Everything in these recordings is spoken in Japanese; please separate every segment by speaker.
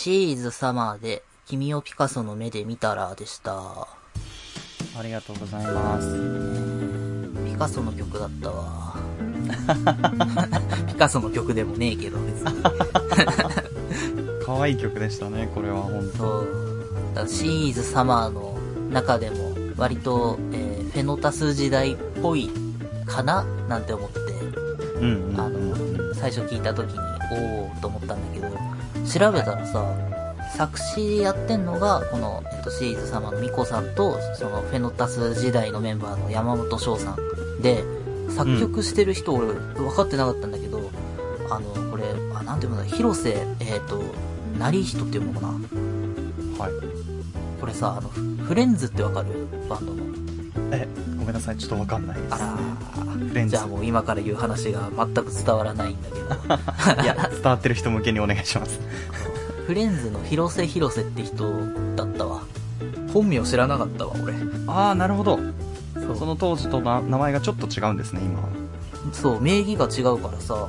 Speaker 1: シーズサマーで君をピカソの目で見たらでした。
Speaker 2: ありがとうございます。
Speaker 1: ピカソの曲だったわ。ピカソの曲でもねえけど、別に。
Speaker 2: 可愛い曲でしたね、これは本当。
Speaker 1: だシーズサマーの中でも、割と、えーフェノタス時代っぽいかな？なんて思って、
Speaker 2: うんうん。
Speaker 1: あの、最初聞いた時に、おーと思ったんだけど、調べたらさ、作詞やってんのが、この、えっと、シーズ様のミコさんと、その、フェノタス時代のメンバーの山本翔さんで、作曲してる人、俺、分かってなかったんだけど、あの、これ、あ、なんていうんだ、広瀬、えっ、と、成人っていうのかな？
Speaker 2: はい。
Speaker 1: これさ、あの、フフレンズってわかる？バンドの。
Speaker 2: え、ごめんなさい、ちょっとわかんないです。
Speaker 1: あら
Speaker 2: フレンズ。
Speaker 1: じゃあもう今から言う話が全く伝わらないんだけど。
Speaker 2: いや、伝わってる人向けにお願いします。
Speaker 1: フレンズの広瀬広瀬って人だったわ。本名知らなかったわ、俺。
Speaker 2: あー、なるほど。
Speaker 1: そ
Speaker 2: の当時とな名前がちょっと違うんですね、今は。
Speaker 1: そう、名義が違うからさ。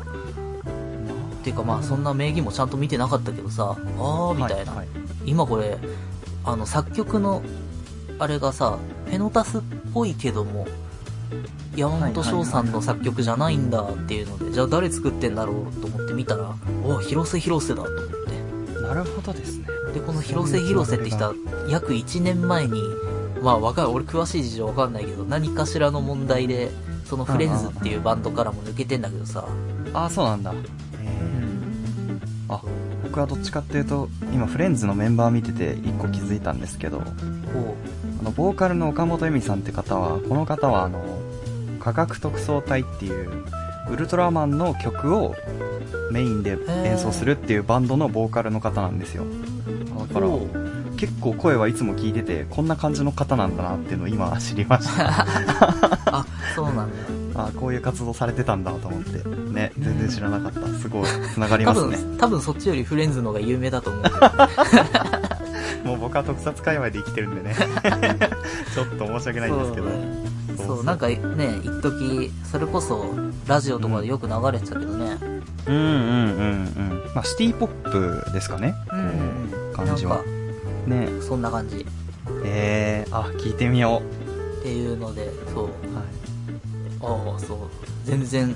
Speaker 1: ていうかまあそんな名義もちゃんと見てなかったけどさ、あーみたいな。
Speaker 2: はいはい
Speaker 1: 今これ、あの作曲の、あれがさ、フェノタスっぽいけども、山本翔さんの作曲じゃないんだっていうので、じゃあ誰作ってんだろうと思って見たら、お広瀬広瀬だと思って。
Speaker 2: なるほどですね。
Speaker 1: で、この広瀬広瀬って人は、約1年前に、まあわかる、俺詳しい事情わかんないけど、何かしらの問題で、そのフレンズっていうバンドからも抜けてんだけどさ、
Speaker 2: あー、そうなんだ。あ、僕はどっちかっていうと、今フレンズのメンバー見てて一個気づいたんですけど、
Speaker 1: こ
Speaker 2: あの、ボーカルの岡本恵美さんって方は、この方はあの、科学特捜隊っていう、ウルトラマンの曲をメインで演奏するっていうバンドのボーカルの方なんですよ。
Speaker 1: う、
Speaker 2: だから
Speaker 1: こ
Speaker 2: 結構声はいつも聞いてて、こんな感じの方なんだなっていうのを今知りました。
Speaker 1: あ、そうなんだ。
Speaker 2: あこういう活動されてたんだと思って。ね、全然知らなかった。すごい、繋がり
Speaker 1: 多
Speaker 2: ますね。
Speaker 1: 分、多分そっちよりフレンズの方が有名だと思うけど。
Speaker 2: もう僕は特撮界隈で生きてるんでね。ちょっと申し訳ないんですけど。
Speaker 1: そうなんかね、一時それこそ、ラジオとかでよく流れてたけどね。
Speaker 2: うんうんうんうん。まあ、シティポップですかね。
Speaker 1: うん
Speaker 2: 感じは。ね
Speaker 1: そんな感じ。
Speaker 2: えー、あ、聞いてみよ
Speaker 1: っていうので、そう。
Speaker 2: う。はい。
Speaker 1: ああ、そう。全然、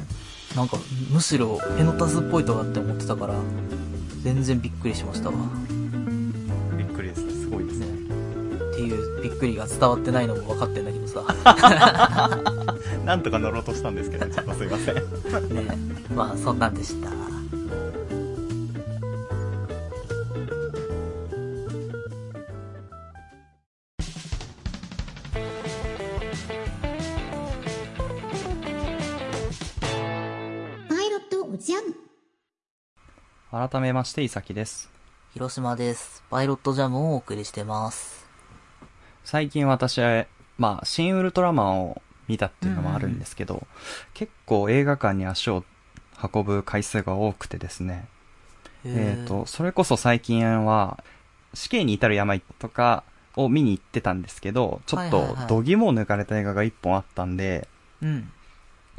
Speaker 1: なんか、むしろ、フェノタスっぽいとかって思ってたから、全然びっくりしましたわ。
Speaker 2: くりですね。すごいですね。
Speaker 1: っていうびっくりが伝わってないのも分かってんだけどさ。
Speaker 2: なんとか乗ろうとしたんですけど、ちょっとすいません。
Speaker 1: ねまあ、そんなんでした。
Speaker 3: パイロットおじゃん
Speaker 2: 改めまして、いさきです。
Speaker 1: 広島です。パイロットジャムをお送りしてます。
Speaker 2: 最近私は、まあ、新ウルトラマンを見たっていうのもあるんですけど、結構映画館に足を運ぶ回数が多くてですね。えっ、と、それこそ最近は、死刑に至る病とかを見に行ってたんですけど、ちょっと
Speaker 1: はいはいはい
Speaker 2: 度肝を抜かれた映画が一本あったんで、
Speaker 1: うん。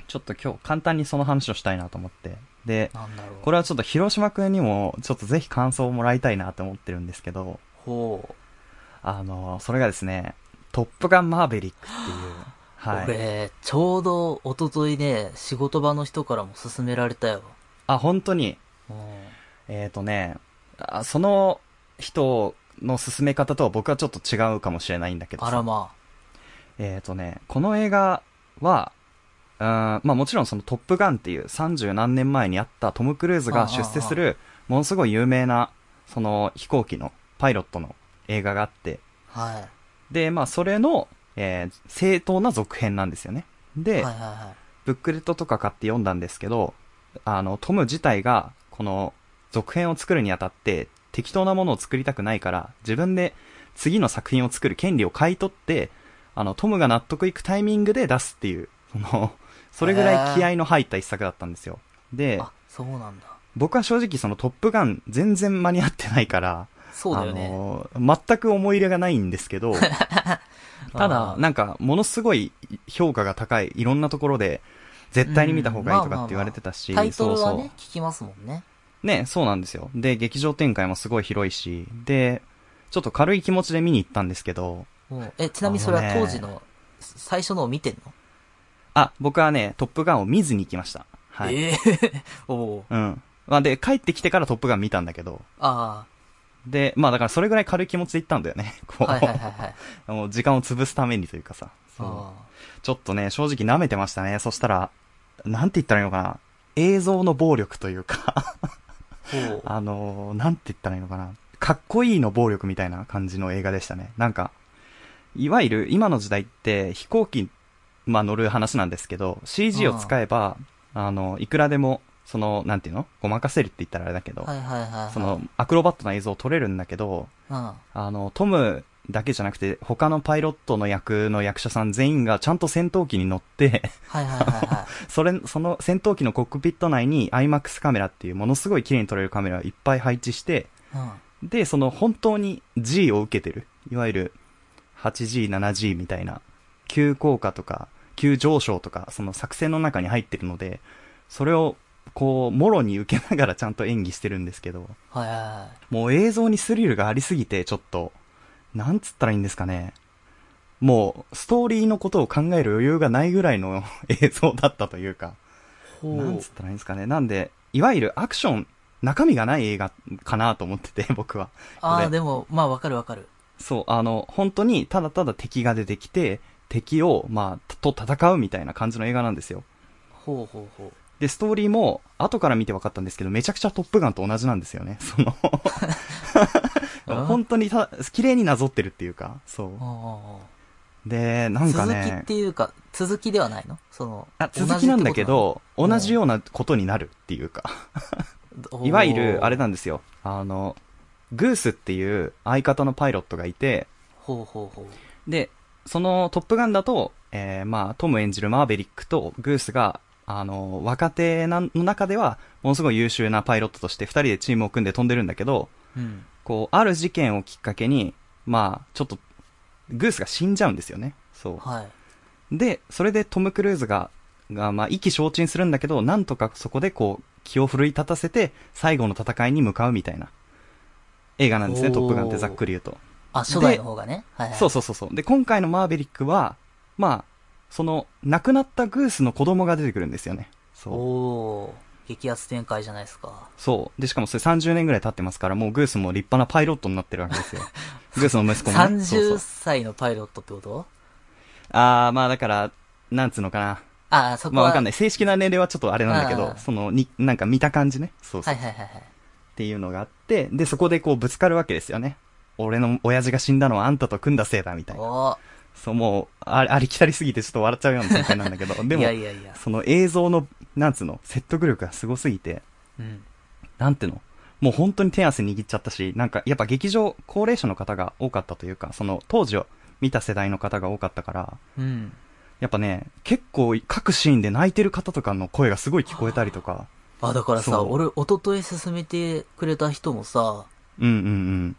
Speaker 2: ちょっと今日簡単にその話をしたいなと思って。で。これはちょっと広島くんにもちょっとぜひ感想をもらいたいなと思ってるんですけど、
Speaker 1: ほう。
Speaker 2: あの、それがですね、トップガンマーベリックっていう、はい。
Speaker 1: 俺、ちょうど、一昨日ね、仕事場の人からも勧められたよ。
Speaker 2: あ、本当に、
Speaker 1: うん
Speaker 2: えっ、とねあ、その人の進め方とは僕はちょっと違うかもしれないんだけどさ
Speaker 1: あらま
Speaker 2: えっ、とね、この映画は、まあもちろんそのトップガンっていう30何年前にあったトム・クルーズが出世するものすごい有名なその飛行機のパイロットの映画があって、
Speaker 1: あ。はい。
Speaker 2: で、まあそれの、えー正当な続編なんですよね。で、
Speaker 1: はいはいは
Speaker 2: ブックレットとか買って読んだんですけど、あの、トム自体が、この、続編を作るにあたって、適当なものを作りたくないから、自分で次の作品を作る権利を買い取って、あの、トムが納得いくタイミングで出すっていう、その、それぐらい気合の入った一作だったんですよ。で
Speaker 1: そうなんだ。
Speaker 2: 僕は正直そのトップガン全然間に合ってないから、
Speaker 1: そうだよね。
Speaker 2: あの、全く思い入れがないんですけど、ただなんか、ものすごい評価が高い、いろんなところで、絶対に見た方がいいとかって言われてたし、
Speaker 1: タイトルは
Speaker 2: そう
Speaker 1: ね、聞きますもんね。
Speaker 2: そう。ね、そうなんですよ。で、劇場展開もすごい広いし、で、ちょっと軽い気持ちで見に行ったんですけど、
Speaker 1: え、ちなみにそれは当時の最初のを見てんの、
Speaker 2: あ、僕はね、トップガンを見ずに行きました。はい。
Speaker 1: ええ おおー
Speaker 2: うん。まあ、で、帰ってきてからトップガン見たんだけど、
Speaker 1: あ
Speaker 2: で、まあだからそれぐらい軽い気持ちで行ったんだよね。こ
Speaker 1: あ、
Speaker 2: う、
Speaker 1: はいはいはいはい。
Speaker 2: もう時間を潰すためにというかさ。そう
Speaker 1: あ
Speaker 2: ちょっとね、正直舐めてましたね。そしたら、なんて言ったらいいのかな。映像の暴力というか。あのー、なんて言ったらいいのかな。かっこいいの暴力みたいな感じの映画でしたね。なんか、いわゆる今の時代って飛行機、まあ乗る話なんですけど、CG を使えば、あの、いくらでも、その、なんていうの？ごまかせるって言ったらあれだけど、
Speaker 1: はいはいはいはい。
Speaker 2: その、アクロバットな映像を撮れるんだけど、あの、トムだけじゃなくて、他のパイロットの役の役者さん全員がちゃんと戦闘機に乗って、
Speaker 1: いはいはいは
Speaker 2: それ、その戦闘機のコックピット内に IMAX カメラっていうものすごい綺麗に撮れるカメラをいっぱい配置して、
Speaker 1: い。うん。
Speaker 2: で、その本当に G を受けてる。いわゆる 8G、7G みたいな、急降下とか、急上昇とか、その作戦の中に入ってるので、それを、こう、もろに受けながらちゃんと演技してるんですけど、
Speaker 1: はいはいはい。
Speaker 2: もう映像にスリルがありすぎて、ちょっと、なんつったらいいんですかね。もう、ストーリーのことを考える余裕がないぐらいの映像だったというか、
Speaker 1: ほ
Speaker 2: なんつったらいいんですかね。なんで、いわゆるアクション、中身がない映画かなと思ってて、僕は。
Speaker 1: ああ、でも、まあわかるわかる。
Speaker 2: そう、あの、本当にただただ敵が出てきて、敵を、まあ、と戦うみたいな感じの映画なんですよ。
Speaker 1: ほうほうほう。
Speaker 2: で、ストーリーも、後から見て分かったんですけど、めちゃくちゃトップガンと同じなんですよね。その
Speaker 1: あ
Speaker 2: 本当にた、綺麗になぞってるっていうか、そう。
Speaker 1: あ
Speaker 2: で、な
Speaker 1: あ。
Speaker 2: んか
Speaker 1: 続きっ
Speaker 2: ね、
Speaker 1: ていうか、続きではないの？その、
Speaker 2: あ続きなんだけど、
Speaker 1: 同
Speaker 2: 同じようなことになるっていうか、いわゆる、あれなんですよ。あの、グースっていう相方のパイロットがいて、
Speaker 1: ほうほうほう。
Speaker 2: で、そのトップガンだと、えー、まあ、トム演じるマーベリックとグースが、あの、若手なの中では、ものすごい優秀なパイロットとして二人でチームを組んで飛んでるんだけど、
Speaker 1: うん。
Speaker 2: こう、ある事件をきっかけに、まあ、ちょっと、グースが死んじゃうんですよね。そう。
Speaker 1: はい。
Speaker 2: で、それでトム・クルーズが、が、まあ、意気消沈するんだけど、なんとかそこでこう、気を奮い立たせて、最後の戦いに向かうみたいな、映画なんですね、トップガンってざっくり言うと。
Speaker 1: あ、初代の方がね。はいはい。
Speaker 2: そうそうそうそう。で、今回のマーベリックは、まあ、その、亡くなったグースの子供が出てくるんですよね。そう。
Speaker 1: おー。激アツ展開じゃないですか。
Speaker 2: そう。で、しかもそれ30年ぐらい経ってますから、もうグースも立派なパイロットになってるわけですよ。グースの息子も、ね。そうそ
Speaker 1: 30
Speaker 2: う。
Speaker 1: 歳のパイロットってこと？
Speaker 2: あー、まあだから、なんつうのかな。
Speaker 1: ああ、そこは。
Speaker 2: まあわかんない。正式な年齢はちょっとあれなんだけどその、に、なんか見た感じね。そうそう。
Speaker 1: はいはいはいはい。
Speaker 2: っていうのがあって、で、そこでこうぶつかるわけですよね。俺の親父が死んだのはあんたと組んだせいだ、みたいな。そう、もう、あありきたりすぎてちょっと笑っちゃうような展開なんだけど、でも
Speaker 1: いや、いやいや。
Speaker 2: その映像の、なんつうの、説得力がすごすぎて、
Speaker 1: うん。
Speaker 2: なんていうの？もう本当に手汗握っちゃったし、なんかやっぱ劇場、高齢者の方が多かったというか、その当時を見た世代の方が多かったから、
Speaker 1: うん。
Speaker 2: やっぱね、結構各シーンで泣いてる方とかの声がすごい聞こえたりとか、
Speaker 1: あ、だからさ、俺、一昨日勧めてくれた人もさ、
Speaker 2: うんうん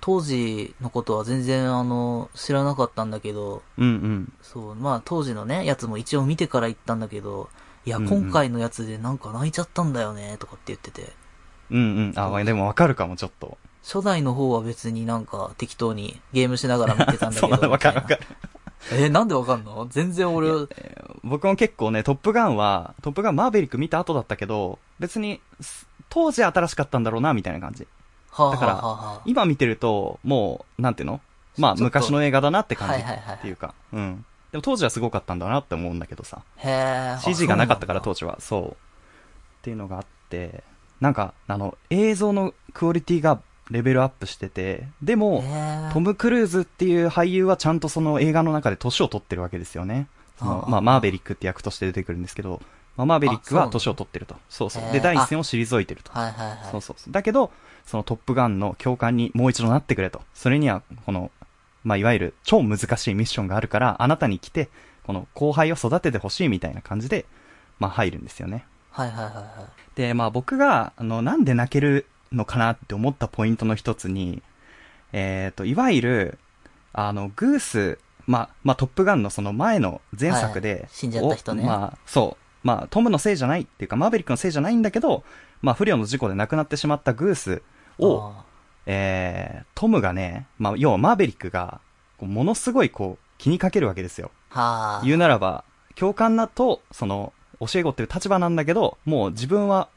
Speaker 1: 当時のことは全然あの、知らなかったんだけど、
Speaker 2: うん。うんうん。
Speaker 1: そう、まあ当時のね、やつも一応見てから行ったんだけど、いや、
Speaker 2: うんうん
Speaker 1: 今回のやつでなんか泣いちゃったんだよね、とかって言ってて。
Speaker 2: うんうん。あ、まあでもわかるかも、ちょっと。
Speaker 1: 初代の方は別になんか適当にゲームしながら見てたんだけ
Speaker 2: そう、
Speaker 1: ど。
Speaker 2: わかるわか
Speaker 1: み
Speaker 2: る。
Speaker 1: たいなえ、なんでわかんの？全然俺、
Speaker 2: 僕も結構ね、トップガンは、トップガンマーベリック見た後だったけど、別に、す当時新しかったんだろうな、みたいな感じ。だから今見てると、もう、なんていうの？まあ、昔の映画だなって感じっていうか、うん。でも当時はすごかったんだなって思うんだけどさ。
Speaker 1: へえ。
Speaker 2: CG がなかったから
Speaker 1: と
Speaker 2: 当時は、そう。っていうのがあって、なんか、あの、映像のクオリティがレベルアップしてて、でも、トム・クルーズっていう俳優はちゃんとその映画の中で年を取ってるわけですよね。そのまあ、マーベリックって役として出てくるんですけど、まあ、マーベリックは年を取ってると。そうそうで、第一線を退いてると。
Speaker 1: はいはいはい。
Speaker 2: そうそうそう。だけど、そのトップガンの教官にもう一度なってくれと。それには、この、まあ、いわゆる超難しいミッションがあるから、あなたに来て、この後輩を育ててほしいみたいな感じで、まあ、入るんですよね。
Speaker 1: はいはいはいはい。
Speaker 2: で、まあ僕が、あの、なんで泣けるのかなって思ったポイントの一つに、えっ、と、いわゆる、あの、グース、まあ、まあ、トップガンのその前の前作で、
Speaker 1: はい死んじゃった人ね
Speaker 2: おまあ、そう。まあ、トムのせいじゃないっていうか、マーベリックのせいじゃないんだけど、まあ、不慮の事故で亡くなってしまったグースを、
Speaker 1: あ
Speaker 2: えー、トムがね、まあ、要はマーベリックが、ものすごいこう、気にかけるわけですよ。
Speaker 1: ーはあ。
Speaker 2: 言うならば、教官だと、その、教え子っていう立場なんだけど、もう自分は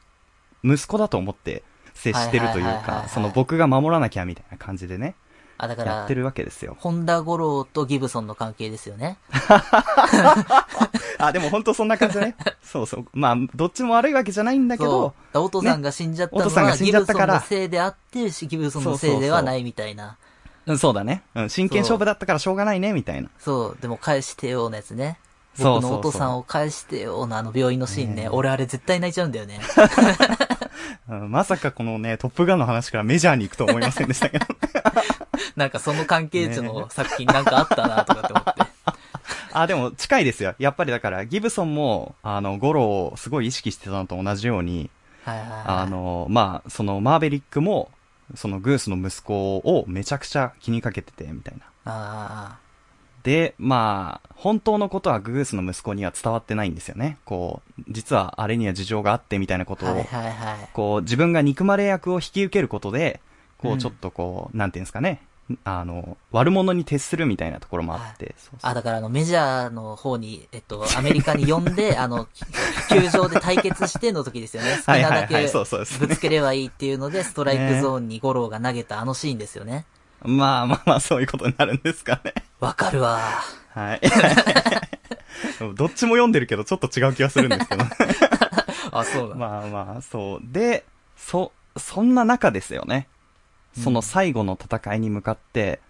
Speaker 2: 息子だと思って接してるというかその僕が守らなきゃみたいな感じでね、
Speaker 1: あ、だから
Speaker 2: やって、るわけですよ。
Speaker 1: 本田五郎とギブソンの関係ですよね。
Speaker 2: あ、でも本当そんな感じだね。そうそう。まあ、どっちも悪いわけじゃないんだけど、
Speaker 1: そう。お父さんが死んじゃったのは、
Speaker 2: ね
Speaker 1: ギブソンのせいであって、ギブソンのせいではないみたいな。
Speaker 2: うん、そうだね。うん、真剣勝負だったからしょうがないね、みたいな。
Speaker 1: そう。でも返してよのやつね。
Speaker 2: そうそうそう
Speaker 1: 僕のお父さんを返してよのあの病院のシーンね。
Speaker 2: ね
Speaker 1: 俺あれ絶対泣いちゃうんだよね。
Speaker 2: うんまさかこのね、トップガンの話からメジャーに行くと思いませんでしたけど。
Speaker 1: なんかその関係値の作品なんかあったなとかって思って。
Speaker 2: あ、でも近いですよ。やっぱりだから、ギブソンも、あの、ゴロをすごい意識してたのと同じように、
Speaker 1: はいはいはい。
Speaker 2: あの、まあ、そのマーベリックも、そのグースの息子をめちゃくちゃ気にかけてて、みたいな。
Speaker 1: あ
Speaker 2: で、まあ、本当のことはグースの息子には伝わってないんですよね。こう、実はあれには事情があってみたいなこと
Speaker 1: あ。
Speaker 2: を、
Speaker 1: はいはいはい。
Speaker 2: こう、自分が憎まれ役を引き受けることで、こ
Speaker 1: うん
Speaker 2: う、ちょっとこう、なんていうんですかね。あの、悪者に徹するみたいなところもあって、そうそう
Speaker 1: あ、だからあの、メジャーの方に、えっと、アメリカに呼んで、あの、球場で対決しての時ですよね。好 き
Speaker 2: はい
Speaker 1: なだけ。ぶつければいいっていうので、ストライクゾーンにゴローが投げたあのシーンですよね。
Speaker 2: まあまあまあ、そういうことになるんですかね。
Speaker 1: わかるわ。
Speaker 2: はい。どっちも読んでるけど、ちょっと違う気がするんですけど。
Speaker 1: あ、そうだ。
Speaker 2: まあまあ、そう。で、そ、そんな中ですよね。その最後の戦いに向かって、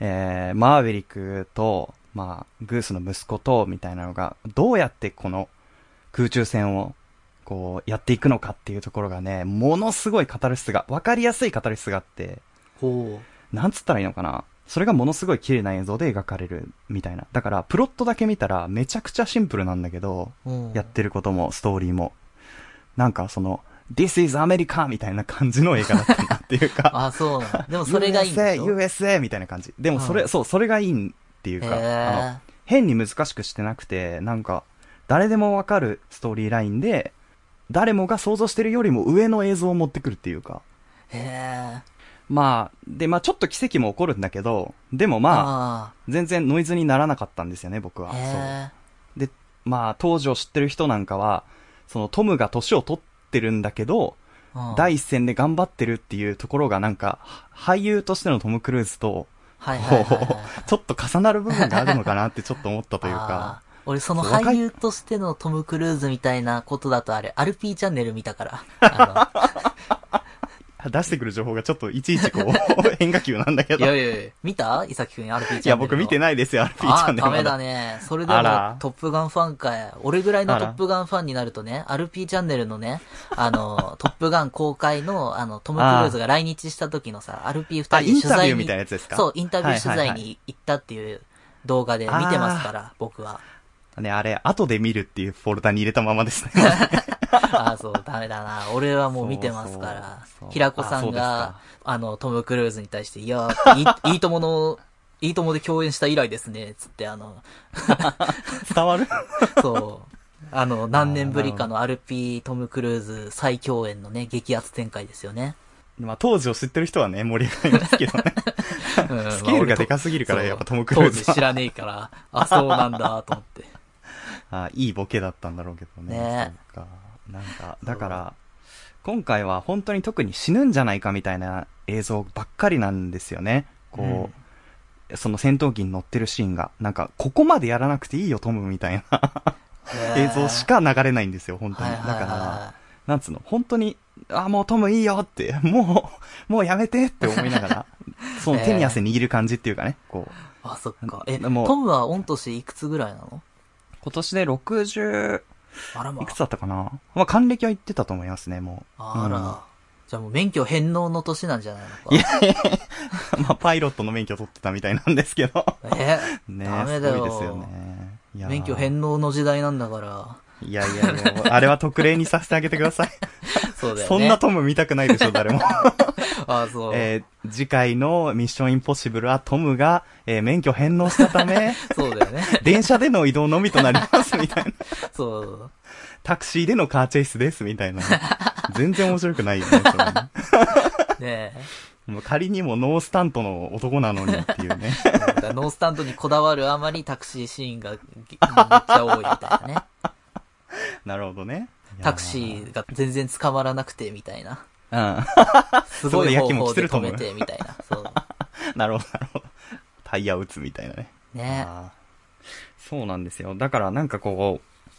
Speaker 2: えー、マーヴェリックと、まあ、グースの息子と、みたいなのが、どうやってこの空中戦を、こう、やっていくのかっていうところがね、ものすごいカタルシスが、わかりやすいカタルシスがあって、
Speaker 1: ほ
Speaker 2: なんつったらいいのかな？それがものすごい綺麗な映像で描かれるみたいな。だから、プロットだけ見たらめちゃくちゃシンプルなんだけど、
Speaker 1: う。うん。
Speaker 2: やってることも、ストーリーも。なんかその、This is America! みたいな感じの映画だったなっていうか、
Speaker 1: あ、そうなんだ。でもそれがいい
Speaker 2: USA! USA! みたいな感じ。でもそれ、
Speaker 1: うん
Speaker 2: そう、それがいいっていうか、あの
Speaker 1: へ
Speaker 2: 変に難しくしてなくて、なんか、誰でもわかるストーリーラインで、誰もが想像してるよりも上の映像を持ってくるっていうか、
Speaker 1: え。へえ。
Speaker 2: まあ、で、まあちょっと奇跡も起こるんだけど、でもまあ、
Speaker 1: あ
Speaker 2: 全然ノイズにならなかったんですよね、僕は。
Speaker 1: あ。
Speaker 2: そう。で、まあ、当時を知ってる人なんかは、そのトムが年を取ってるんだけど、
Speaker 1: うん
Speaker 2: 第一線で頑張ってるっていうところがなんか、は俳優としてのトム・クルーズと、ちょっと重なる部分があるのかなってちょっと思ったという
Speaker 1: あ
Speaker 2: か、
Speaker 1: ー。俺その俳優としてのトム・クルーズみたいなことだとあれ、アルピーチャンネル見たから。あ
Speaker 2: 出してくる情報がちょっといちいちこう、変化球なんだけ
Speaker 1: の、い
Speaker 2: ど。
Speaker 1: や
Speaker 2: い
Speaker 1: いやいや、見た？イサキくんアルピーチャンネル。
Speaker 2: や、僕見てないですよ、RP チャ
Speaker 1: あ
Speaker 2: ンネルま
Speaker 1: ダメだね。それでもトップガンファンかい。俺ぐらいのトップガンファンになるとね、アルピーチャンネルのね、あの、トップガン公開の、あの、トム・クルーズが来日した時のさ、アルピー
Speaker 2: あ、
Speaker 1: 二人で取材に
Speaker 2: インタビューみたいなやつですか？
Speaker 1: そう、インタビュー取材に行ったっていう動画で見てますから、僕は。
Speaker 2: ね、あれ、後で見るっていうフォルダに入れたままですね。
Speaker 1: あ あ、そう、ダメだな。俺はもう見てますから。平子さんが
Speaker 2: か、
Speaker 1: あの、トム・クルーズに対して、いや、いい、いいともの、いいともで共演した以来ですね、つって、あの、
Speaker 2: 伝わる？
Speaker 1: そう。あの、何年ぶりかのアルピー・トム・クルーズ再共演のね、激アツ展開ですよね。
Speaker 2: まあ、当時を知ってる人はね、盛り上がりますけどね。
Speaker 1: うん
Speaker 2: スケールがでかすぎるからやっぱトムクルーズは
Speaker 1: 当時知らねえから、あ、そうなんだ、と思って。
Speaker 2: あいいボケだったんだろうけどね。
Speaker 1: ね
Speaker 2: そうか。なんか、だから、今回は本当に特に死ぬんじゃないかみたいな映像ばっかりなんですよね。こう、その戦闘機に乗ってるシーンが、なんか、ここまでやらなくていいよ、トムみたいな映像しか流れないんですよ、本当に。だから、なんつうの、本当に、あ、もうトムいいよって、もう、もうやめてって思いながら、その手に汗握る感じっていうかね、こう、
Speaker 1: あ、そっか。え、
Speaker 2: もう
Speaker 1: トムは御年いくつぐらいなの？
Speaker 2: 今年で60、
Speaker 1: あらま
Speaker 2: いくつだったかな？まあ、還暦は言ってたと思いますね、もう。
Speaker 1: あら。
Speaker 2: うん
Speaker 1: じゃあもう免許返納の年なんじゃないのか。
Speaker 2: まあ、パイロットの免許取ってたみたいなんですけど。
Speaker 1: え
Speaker 2: ね
Speaker 1: ダメだよ
Speaker 2: すごいですよね。
Speaker 1: 免許返納の時代なんだから。
Speaker 2: いやいやいや、もうあれは特例にさせてあげてください。
Speaker 1: そうだよね。
Speaker 2: そんなトム見たくないでしょ、誰も。
Speaker 1: あ、そう。
Speaker 2: えー次回のミッションインポッシブルはトムが、えー免許返納したため、
Speaker 1: そうだよね。
Speaker 2: 電車での移動のみとなります、みたいな。
Speaker 1: そう。
Speaker 2: タクシーでのカーチェイスです、みたいな。全然面白くないよね、それね
Speaker 1: ねえ。
Speaker 2: もう仮にもノースタントの男なのにっていうね。
Speaker 1: ノースタンドにこだわるあまりタクシーシーンがぎめっちゃ多いみたいなね。
Speaker 2: なるほどね。
Speaker 1: タクシーが全然捕まらなくてみたいな。
Speaker 2: ー。
Speaker 1: すごい方法で止めてみたいな。そう。
Speaker 2: うん。なるほど、なるほど。タイヤを打つみたいなね。
Speaker 1: ね
Speaker 2: そうなんですよ。だからなんかこう、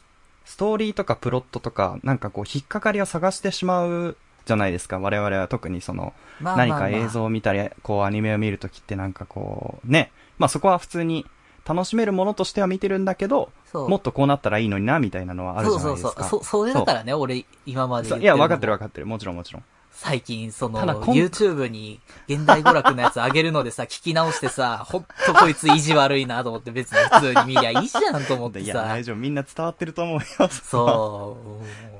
Speaker 2: ストーリーとかプロットとか、なんかこう、引っかかりを探してしまうじゃないですか。我々は特にその、
Speaker 1: まあまあまあ
Speaker 2: 何か映像を見たり、こう、アニメを見るときってなんかこう、ね。まあそこは普通に楽しめるものとしては見てるんだけど。もっとこうなったらいいのにな、みたいなのはあるじゃないですか。
Speaker 1: そうそうそう。そ、それだからね、俺、今まで
Speaker 2: いや、分かってる
Speaker 1: わ
Speaker 2: 分かってる。もちろんもちろん。
Speaker 1: 最近、その、YouTube に現代娯楽のやつ上げるのでさ、聞き直してさ、ほんとこいつ意地悪いなと思って別に普通に見りゃいいじゃんと思って
Speaker 2: いや、
Speaker 1: さ
Speaker 2: 大。丈夫。みんな伝わってると思うよ。
Speaker 1: そ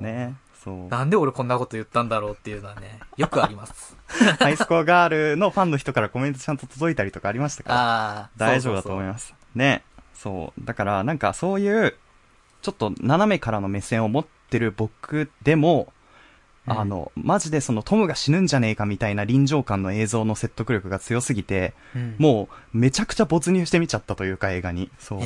Speaker 1: う。
Speaker 2: ね。そう。
Speaker 1: なんで俺こんなこと言ったんだろうっていうのはね、よくあります。
Speaker 2: ハイスコアガールのファンの人からコメントちゃんと届いたりとかありましたから。
Speaker 1: ああ。
Speaker 2: 大丈夫だと思い
Speaker 1: す。
Speaker 2: ます。ね。そう。だから、なんかそういう、ちょっと斜めからの目線を持ってる僕でも、
Speaker 1: うん
Speaker 2: あの、マジでそのトムが死ぬんじゃねえかみたいな臨場感の映像の説得力が強すぎて、
Speaker 1: うん
Speaker 2: もうめちゃくちゃ没入してみちゃったというか映画に。そう。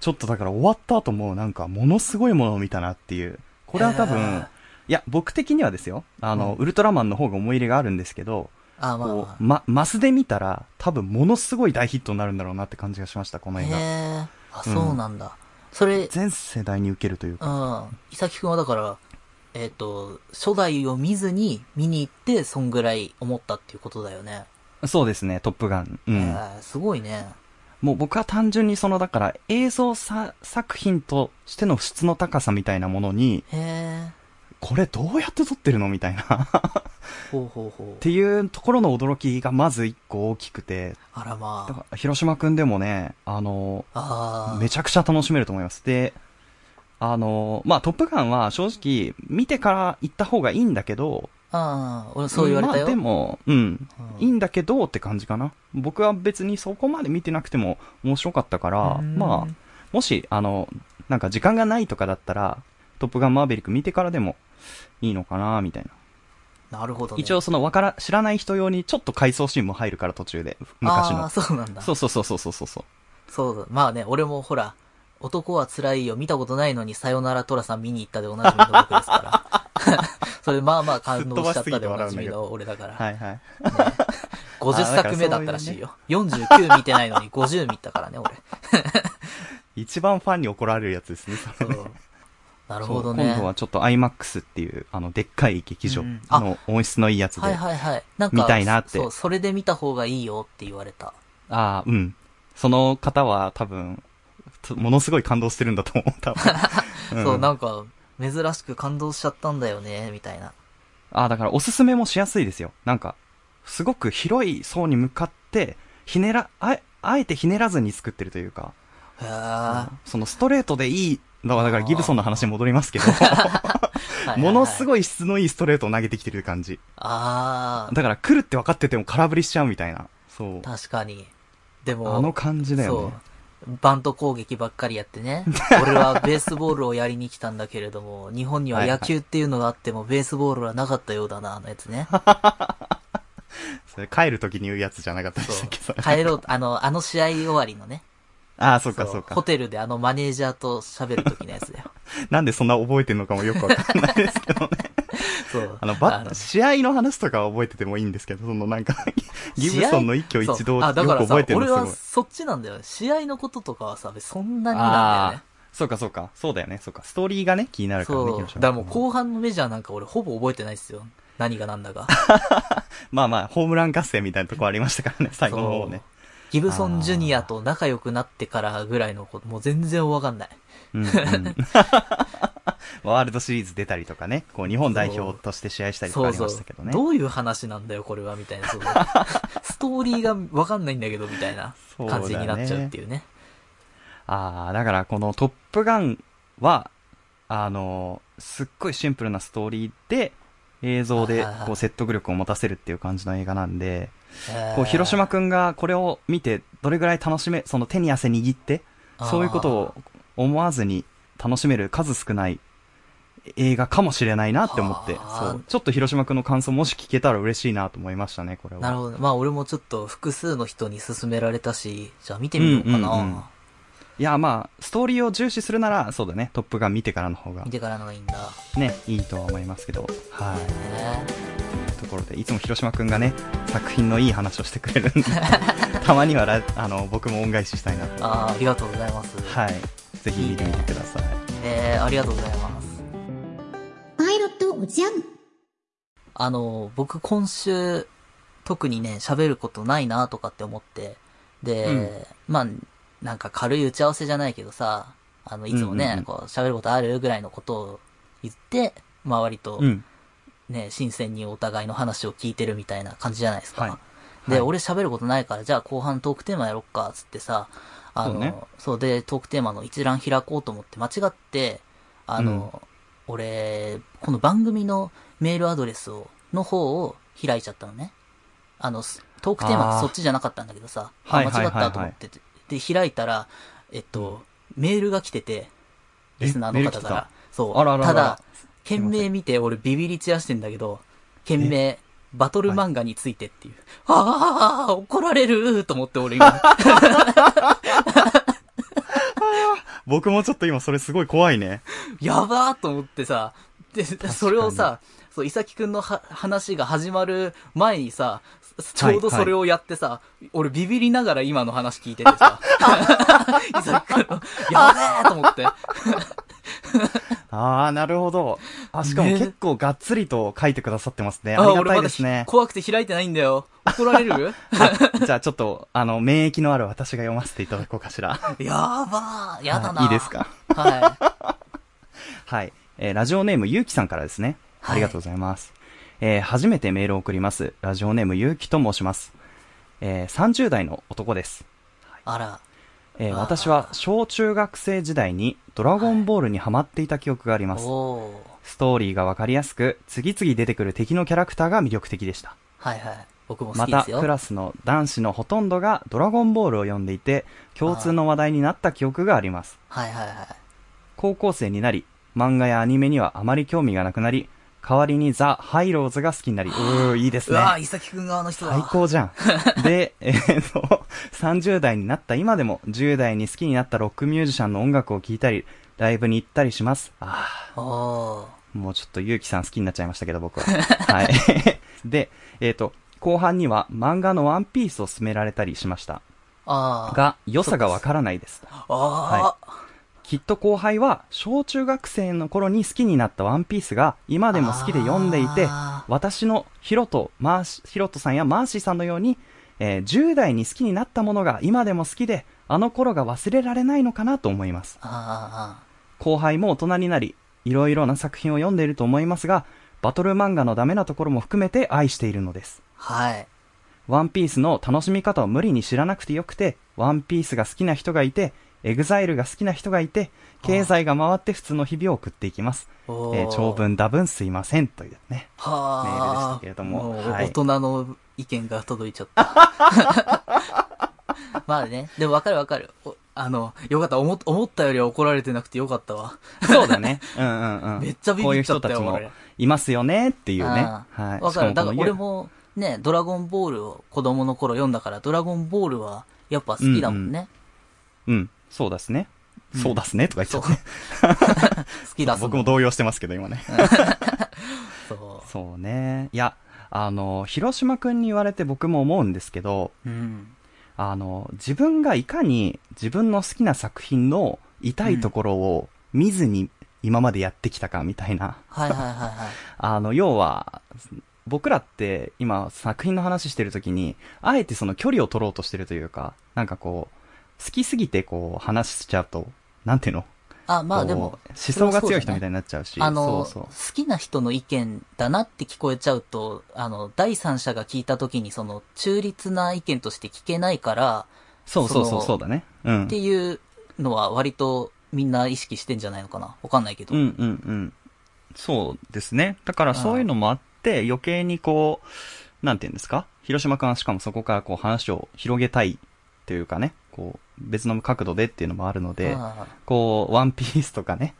Speaker 2: ちょっとだから終わった後もなんかものすごいものを見たなっていう。これは多分、いや、僕的にはですよ。あの、
Speaker 1: うん
Speaker 2: ウルトラマンの方が思い入れがあるんですけど、
Speaker 1: あまあ
Speaker 2: こ
Speaker 1: ま
Speaker 2: う、ま、マスで見たら、多分ものすごい大ヒットになるんだろうなって感じがしました、この映画。
Speaker 1: え。あ、そうなんだ。それ、
Speaker 2: 全世代に受けるという
Speaker 1: う
Speaker 2: か。
Speaker 1: ん。伊崎くんはだから、えっ、と、初代を見ずに見に行って、そんぐらい思ったっていうことだよね。
Speaker 2: そうですね、トップガン。うん。
Speaker 1: すごいね。
Speaker 2: もう僕は単純にその、だから映像さ作品としての質の高さみたいなものに、
Speaker 1: へえ。
Speaker 2: これどうやって撮ってるのみたいな。っ
Speaker 1: ほうほうほう。
Speaker 2: ていうところの驚きがまず一個大きくて、
Speaker 1: あらまあ。
Speaker 2: だから広島くんでもね、あの、
Speaker 1: ああ。
Speaker 2: めちゃくちゃ楽しめると思います。で、あの、まあ、トップガンは正直見てから行った方がいいんだけど、
Speaker 1: ああ、俺そう言われたよ。
Speaker 2: まあでも、うん、
Speaker 1: うん
Speaker 2: いいんだけどって感じかな。僕は別にそこまで見てなくても面白かったから、
Speaker 1: うん
Speaker 2: まあ、もし、あの、なんか時間がないとかだったら、トップガンマーベリック見てからでもいいのかな、みたいな。
Speaker 1: なるほど、ね。
Speaker 2: 一応そのわから、知らない人用にちょっと回想シーンも入るから途中で、昔
Speaker 1: ああ、
Speaker 2: の。
Speaker 1: そうなんだ。
Speaker 2: そうそうそうそうそうそう。
Speaker 1: そうだ。まあね、俺もほら、男は辛いよ、見たことないのにさよならトラさん見に行ったでおなじみの僕ですから。それまあまあ感動しちゃったでおなじみの俺だから。
Speaker 2: はいはい。
Speaker 1: ね、50作目だったらしいよ。49見てないのに50見たからね、俺。
Speaker 2: 一番ファンに怒られるやつですね、それね
Speaker 1: そう。なるほどね。
Speaker 2: 今度はちょっと IMAX っていう、あの、でっかい劇場の音質のいいやつで。
Speaker 1: はいはいはい。なんか、
Speaker 2: 見たいなって
Speaker 1: そう、それで見た方がいいよって言われた。
Speaker 2: ああ、うん。その方は多分、とものすごい感動してるんだと思う、多分。ん
Speaker 1: そう、なんか、珍しく感動しちゃったんだよね、みたいな。
Speaker 2: ああ、だからおすすめもしやすいですよ。なんか、すごく広い層に向かって、ひねら、あえ、あえてひねらずに作ってるというか、
Speaker 1: へー
Speaker 2: そのストレートでいい、だからだからギブソンの話に戻りますけど、ものす
Speaker 1: い。
Speaker 2: ごい質のいいストレートを投げてきてる感じ。
Speaker 1: あ
Speaker 2: だから来るって分かってても空振りしちゃうみたいな。そう
Speaker 1: あ、。確かに。でも、
Speaker 2: あの感じだよね。
Speaker 1: そう。バント攻撃ばっかりやってね。俺はベースボールをやりに来たんだけれども、日本には野球っていうのがあっても、ベースボールはなかったようだな、あのやつね。
Speaker 2: それ帰るときに言うやつじゃなかったでしたっけ。
Speaker 1: 帰ろう、あの、あの試合終わりのね。
Speaker 2: ああ、そっかそっか。
Speaker 1: ホテルであのマネージャーと喋る時のやつだよ。
Speaker 2: なんでそんな覚えてんのかもよくわかんないですけどね。
Speaker 1: そう。
Speaker 2: あの、バ
Speaker 1: あの
Speaker 2: 試合の話とかは覚えててもいいんですけど、そのなんか、ギブソンの一挙一動よく
Speaker 1: あだからさ
Speaker 2: 覚えてるのすごい
Speaker 1: 俺は。そっちなんだよね。試合のこととかはさ、そんなになんだよね。
Speaker 2: そうかそうか。そうだよね。そうか。ストーリーがね、気になるからね、
Speaker 1: そう。だからもう後半のメジャーなんか俺ほぼ覚えてないっすよ。何がなんだか。
Speaker 2: まあまあ、ホームラン合戦みたいなとこありましたからね、最後の方ね。
Speaker 1: ギブソンジュニアと仲良くなってからぐらいのこと、もう全然わかんない。
Speaker 2: うんうん。ワールドシリーズ出たりとかね、こう日本代表として試合したりとかありましたけどね。
Speaker 1: どういう話なんだよ、これは、みたいな。そう ストーリーがわかんないんだけど、みたいな感じになっちゃうっていうね。
Speaker 2: ああ、だからこのトップガンは、あの、すっごいシンプルなストーリーで、映像でこう説得力を持たせるっていう感じの映画なんで、こう広島くんがこれを見てどれぐらい楽しめ、その手に汗握って、そういうことを思わずに楽しめる数少ない映画かもしれないなって思って、
Speaker 1: はあ
Speaker 2: そう。ちょっと広島くんの感想もし聞けたら嬉しいなと思いましたね、これは。
Speaker 1: なるほど。まあ俺もちょっと複数の人に勧められたし、じゃあ見てみようかな。
Speaker 2: うんうんうんいや、まあ、ストーリーを重視するなら、そうだね、トップガン見てからの方が
Speaker 1: 見、てからのがいいんだ。
Speaker 2: ね、いいとは思いますけど、はい。
Speaker 1: ね
Speaker 2: ところで、いつも広島くんがね、作品のいい話をしてくれるんで、たまにはラあの、僕も恩返ししたいなと。
Speaker 1: ああ、ありがとうございます。
Speaker 2: はい。ぜひ見てみてください。
Speaker 1: えー、ありがとうございます。
Speaker 3: パイロットおじゃん。
Speaker 1: あの、僕今週、特にね、喋ることないなとかって思って、で、まあ、なんか軽い打ち合わせじゃないけどさ、あの、いつもね、
Speaker 2: うんうんうん。
Speaker 1: こう、喋ることあるぐらいのことを言って、まあ割と、
Speaker 2: うん。
Speaker 1: ね、新鮮にお互いの話を聞いてるみたいな感じじゃないですか。
Speaker 2: はい。
Speaker 1: で、
Speaker 2: はい。
Speaker 1: 俺喋ることないから、じゃあ後半トークテーマやろっか、つってさ、あの、
Speaker 2: そうね。
Speaker 1: そうで、トークテーマの一覧開こうと思って間違って、あの、俺、この番組のメールアドレスを、の方を開いちゃったのね。あの、すトークテーマってそっちじゃなかったんだけどさ、間違ったと思ってて、で、開いたら、えっと、メールが来てて、
Speaker 2: え
Speaker 1: リスナーの方から。そう。
Speaker 2: あららら
Speaker 1: ただ、
Speaker 2: す
Speaker 1: 件名見て俺ビビり散らしてんだけど、件名、バトル漫画についてっていう。ああ、怒られると思って俺今。
Speaker 2: 僕もちょっと今それすごい怖いね。
Speaker 1: やばーと思ってさ、で、それをさ、そう、いさきくんのは話が始まる前にさ、ちょうどそれをやってさ、俺ビビりながら今の話聞いててさ、いさきくんの、やべーと思って。
Speaker 2: あー、なるほど。あ、しかも
Speaker 1: ね
Speaker 2: 結構がっつりと書いてくださってますね。
Speaker 1: あ
Speaker 2: ありがたいですね。
Speaker 1: 怖くて開いてないんだよ。怒られる？
Speaker 2: じゃあちょっと、あの、免疫のある私が読ませていただこうかしら。
Speaker 1: やばー、やだな。
Speaker 2: はいいいですか？
Speaker 1: は
Speaker 2: はい。えーラジオネームゆうきさんからですね。
Speaker 1: はい
Speaker 2: ありがとうございます。えー初めてメールを送ります。ラジオネームゆうきと申します。えー30代の男です。
Speaker 1: い。あら、
Speaker 2: えー私は小中学生時代にドラゴンボールにハマっていた記憶があります。
Speaker 1: おー。
Speaker 2: ストーリーがわかりやすく、次々出てくる敵のキャラクターが魅力的でした。
Speaker 1: はいはい。僕も好
Speaker 2: また、
Speaker 1: きですよ。
Speaker 2: クラスの男子のほとんどがドラゴンボールを読んでいて、共通の話題になった記憶があります。
Speaker 1: はいはいはい。
Speaker 2: 高校生になり、漫画やアニメにはあまり興味がなくなり、代わりにザ・ハイローズが好きになり、うー、いいですね。
Speaker 1: うわー、いさきくん側の人だ。
Speaker 2: 最高じゃん。で、えーと、30代になった今でも、10代に好きになったロックミュージシャンの音楽を聴いたり、ライブに行ったりします。あ
Speaker 1: おー。
Speaker 2: ーもうちょっとゆうきさん好きになっちゃいましたけど、僕は。はい。で、えっ、と、後半には漫画のワンピースを勧められたりしました。
Speaker 1: あー。
Speaker 2: が、良さがわからないです。
Speaker 1: あー。
Speaker 2: きっと後輩は、小中学生の頃に好きになったワンピースが、今でも好きで読んでいて
Speaker 1: あ、
Speaker 2: 私のヒロト、マーシ、ヒロトさんやマーシーさんのように、えー10代に好きになったものが今でも好きで、あの頃が忘れられないのかなと思います。
Speaker 1: あ
Speaker 2: 後輩も大人になり、いろいろな作品を読んでいると思いますが、バトル漫画のダメなところも含めて愛しているのです。
Speaker 1: ー。はい。
Speaker 2: ワンピースの楽しみ方を無理に知らなくてよくて、ワンピースが好きな人がいて、エグザイルが好きな人がいて、経済が回って普通の日々を送っていきます。えー長文多文すいませんというね。
Speaker 1: は
Speaker 2: メールでしたけれども
Speaker 1: う
Speaker 2: はい
Speaker 1: 大人の意見が届いちゃった。まあね。でもわかるわかる。おあの、よかった。思っ思ったよりは怒られてなくてよかったわ。
Speaker 2: そうだね。うんうんうん。
Speaker 1: めっちゃビビっちゃったよ
Speaker 2: こういう人たちも
Speaker 1: 俺
Speaker 2: いますよねっていうね。
Speaker 1: あ
Speaker 2: はい。
Speaker 1: わかる。だから俺もね、ドラゴンボールを子供の頃読んだから、ドラゴンボールはやっぱ好きだもんね。
Speaker 2: うん、そうですね。そうですねとか言っちゃってね。
Speaker 1: 好きだ
Speaker 2: 僕も動揺してますけど、今ね。
Speaker 1: そう。
Speaker 2: そうね。いや、あの、広島くんに言われて僕も思うんですけど、
Speaker 1: うん。
Speaker 2: あの、自分がいかに自分の好きな作品の痛いところを見ずに今までやってきたかみたいな。
Speaker 1: はいはいはいはい。
Speaker 2: あの、要は、僕らって今作品の話してる時に、あえてその距離を取ろうとしてるというか、なんかこう、好きすぎてこう話しちゃうと、なんていうの？
Speaker 1: あ、まあでも
Speaker 2: 思想が強い人みたいになっちゃうし、
Speaker 1: あの、
Speaker 2: そうそう。
Speaker 1: 好きな人の意見だなって聞こえちゃうと、あの、第三者が聞いた時にその、中立な意見として聞けないから、
Speaker 2: そうそうそう、
Speaker 1: そ
Speaker 2: うだね。うん。
Speaker 1: っていうのは割とみんな意識してんじゃないのかな？わかんないけど。
Speaker 2: うんうんうん。そうですね。だからそういうのもあって、余計にこう、なんて言うんですか？広島君はしかもそこからこう話を広げたいというかね、こう、別の角度でっていうのもあるので、
Speaker 1: あ
Speaker 2: こう、ワンピースとかね、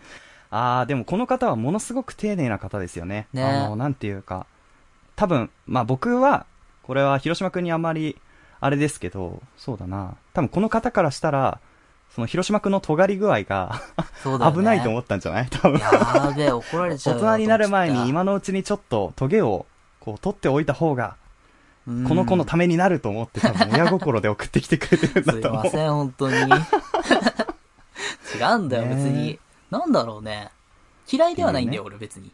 Speaker 2: あー、でもこの方はものすごく丁寧な方ですよね。
Speaker 1: ね
Speaker 2: あの、なんていうか、多分、まあ僕は、これは広島くんにあんまり、あれですけど、そうだな。多分この方からしたら、その広島くんの尖り具合が
Speaker 1: ね。
Speaker 2: 危ないと思ったんじゃない？多分。
Speaker 1: やーべえ、怒られちゃ
Speaker 2: 大
Speaker 1: うわ
Speaker 2: 人になる前に今のうちにちょっとトゲを、こう取っておいた方が、この子のためになると思って多分親心で送ってきてくれてるんだ
Speaker 1: すい
Speaker 2: と思う。
Speaker 1: ません、本当に。違うんだよ、別に。なんだろうね。嫌いではないんだよ、俺別に。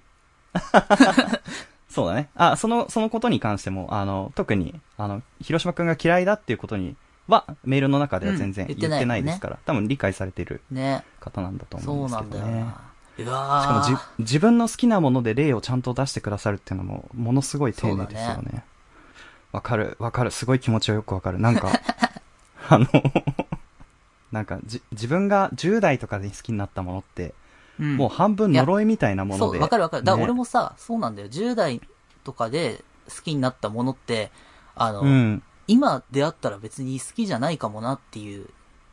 Speaker 2: そうだね。あ、その、そのことに関しても、あの、特に、あの、広島くんが嫌いだっていうことには、メールの中では全然
Speaker 1: うん
Speaker 2: 言って
Speaker 1: ない
Speaker 2: ですから、多分理解されている
Speaker 1: ね。
Speaker 2: 方なんだと思
Speaker 1: そううん
Speaker 2: ですけどね。
Speaker 1: なんだよ
Speaker 2: しかも
Speaker 1: わ
Speaker 2: じ
Speaker 1: ー。
Speaker 2: 自分の好きなもので例をちゃんと出してくださるっていうのも、ものすごい丁寧ですよね。わ、かる、わかる。すごい気持ちはよくわかる。なんか、あの、なんかじ、自分が10代とかで好きになったものって、
Speaker 1: うん
Speaker 2: もう半分呪いみたいなも
Speaker 1: そう、
Speaker 2: ので。
Speaker 1: わかるわかる。だから
Speaker 2: ね
Speaker 1: 俺もさ、そうなんだよ。10代とかで好きになったものって、あの、
Speaker 2: うん。
Speaker 1: 今出会ったら別に好きじゃないかもなっていう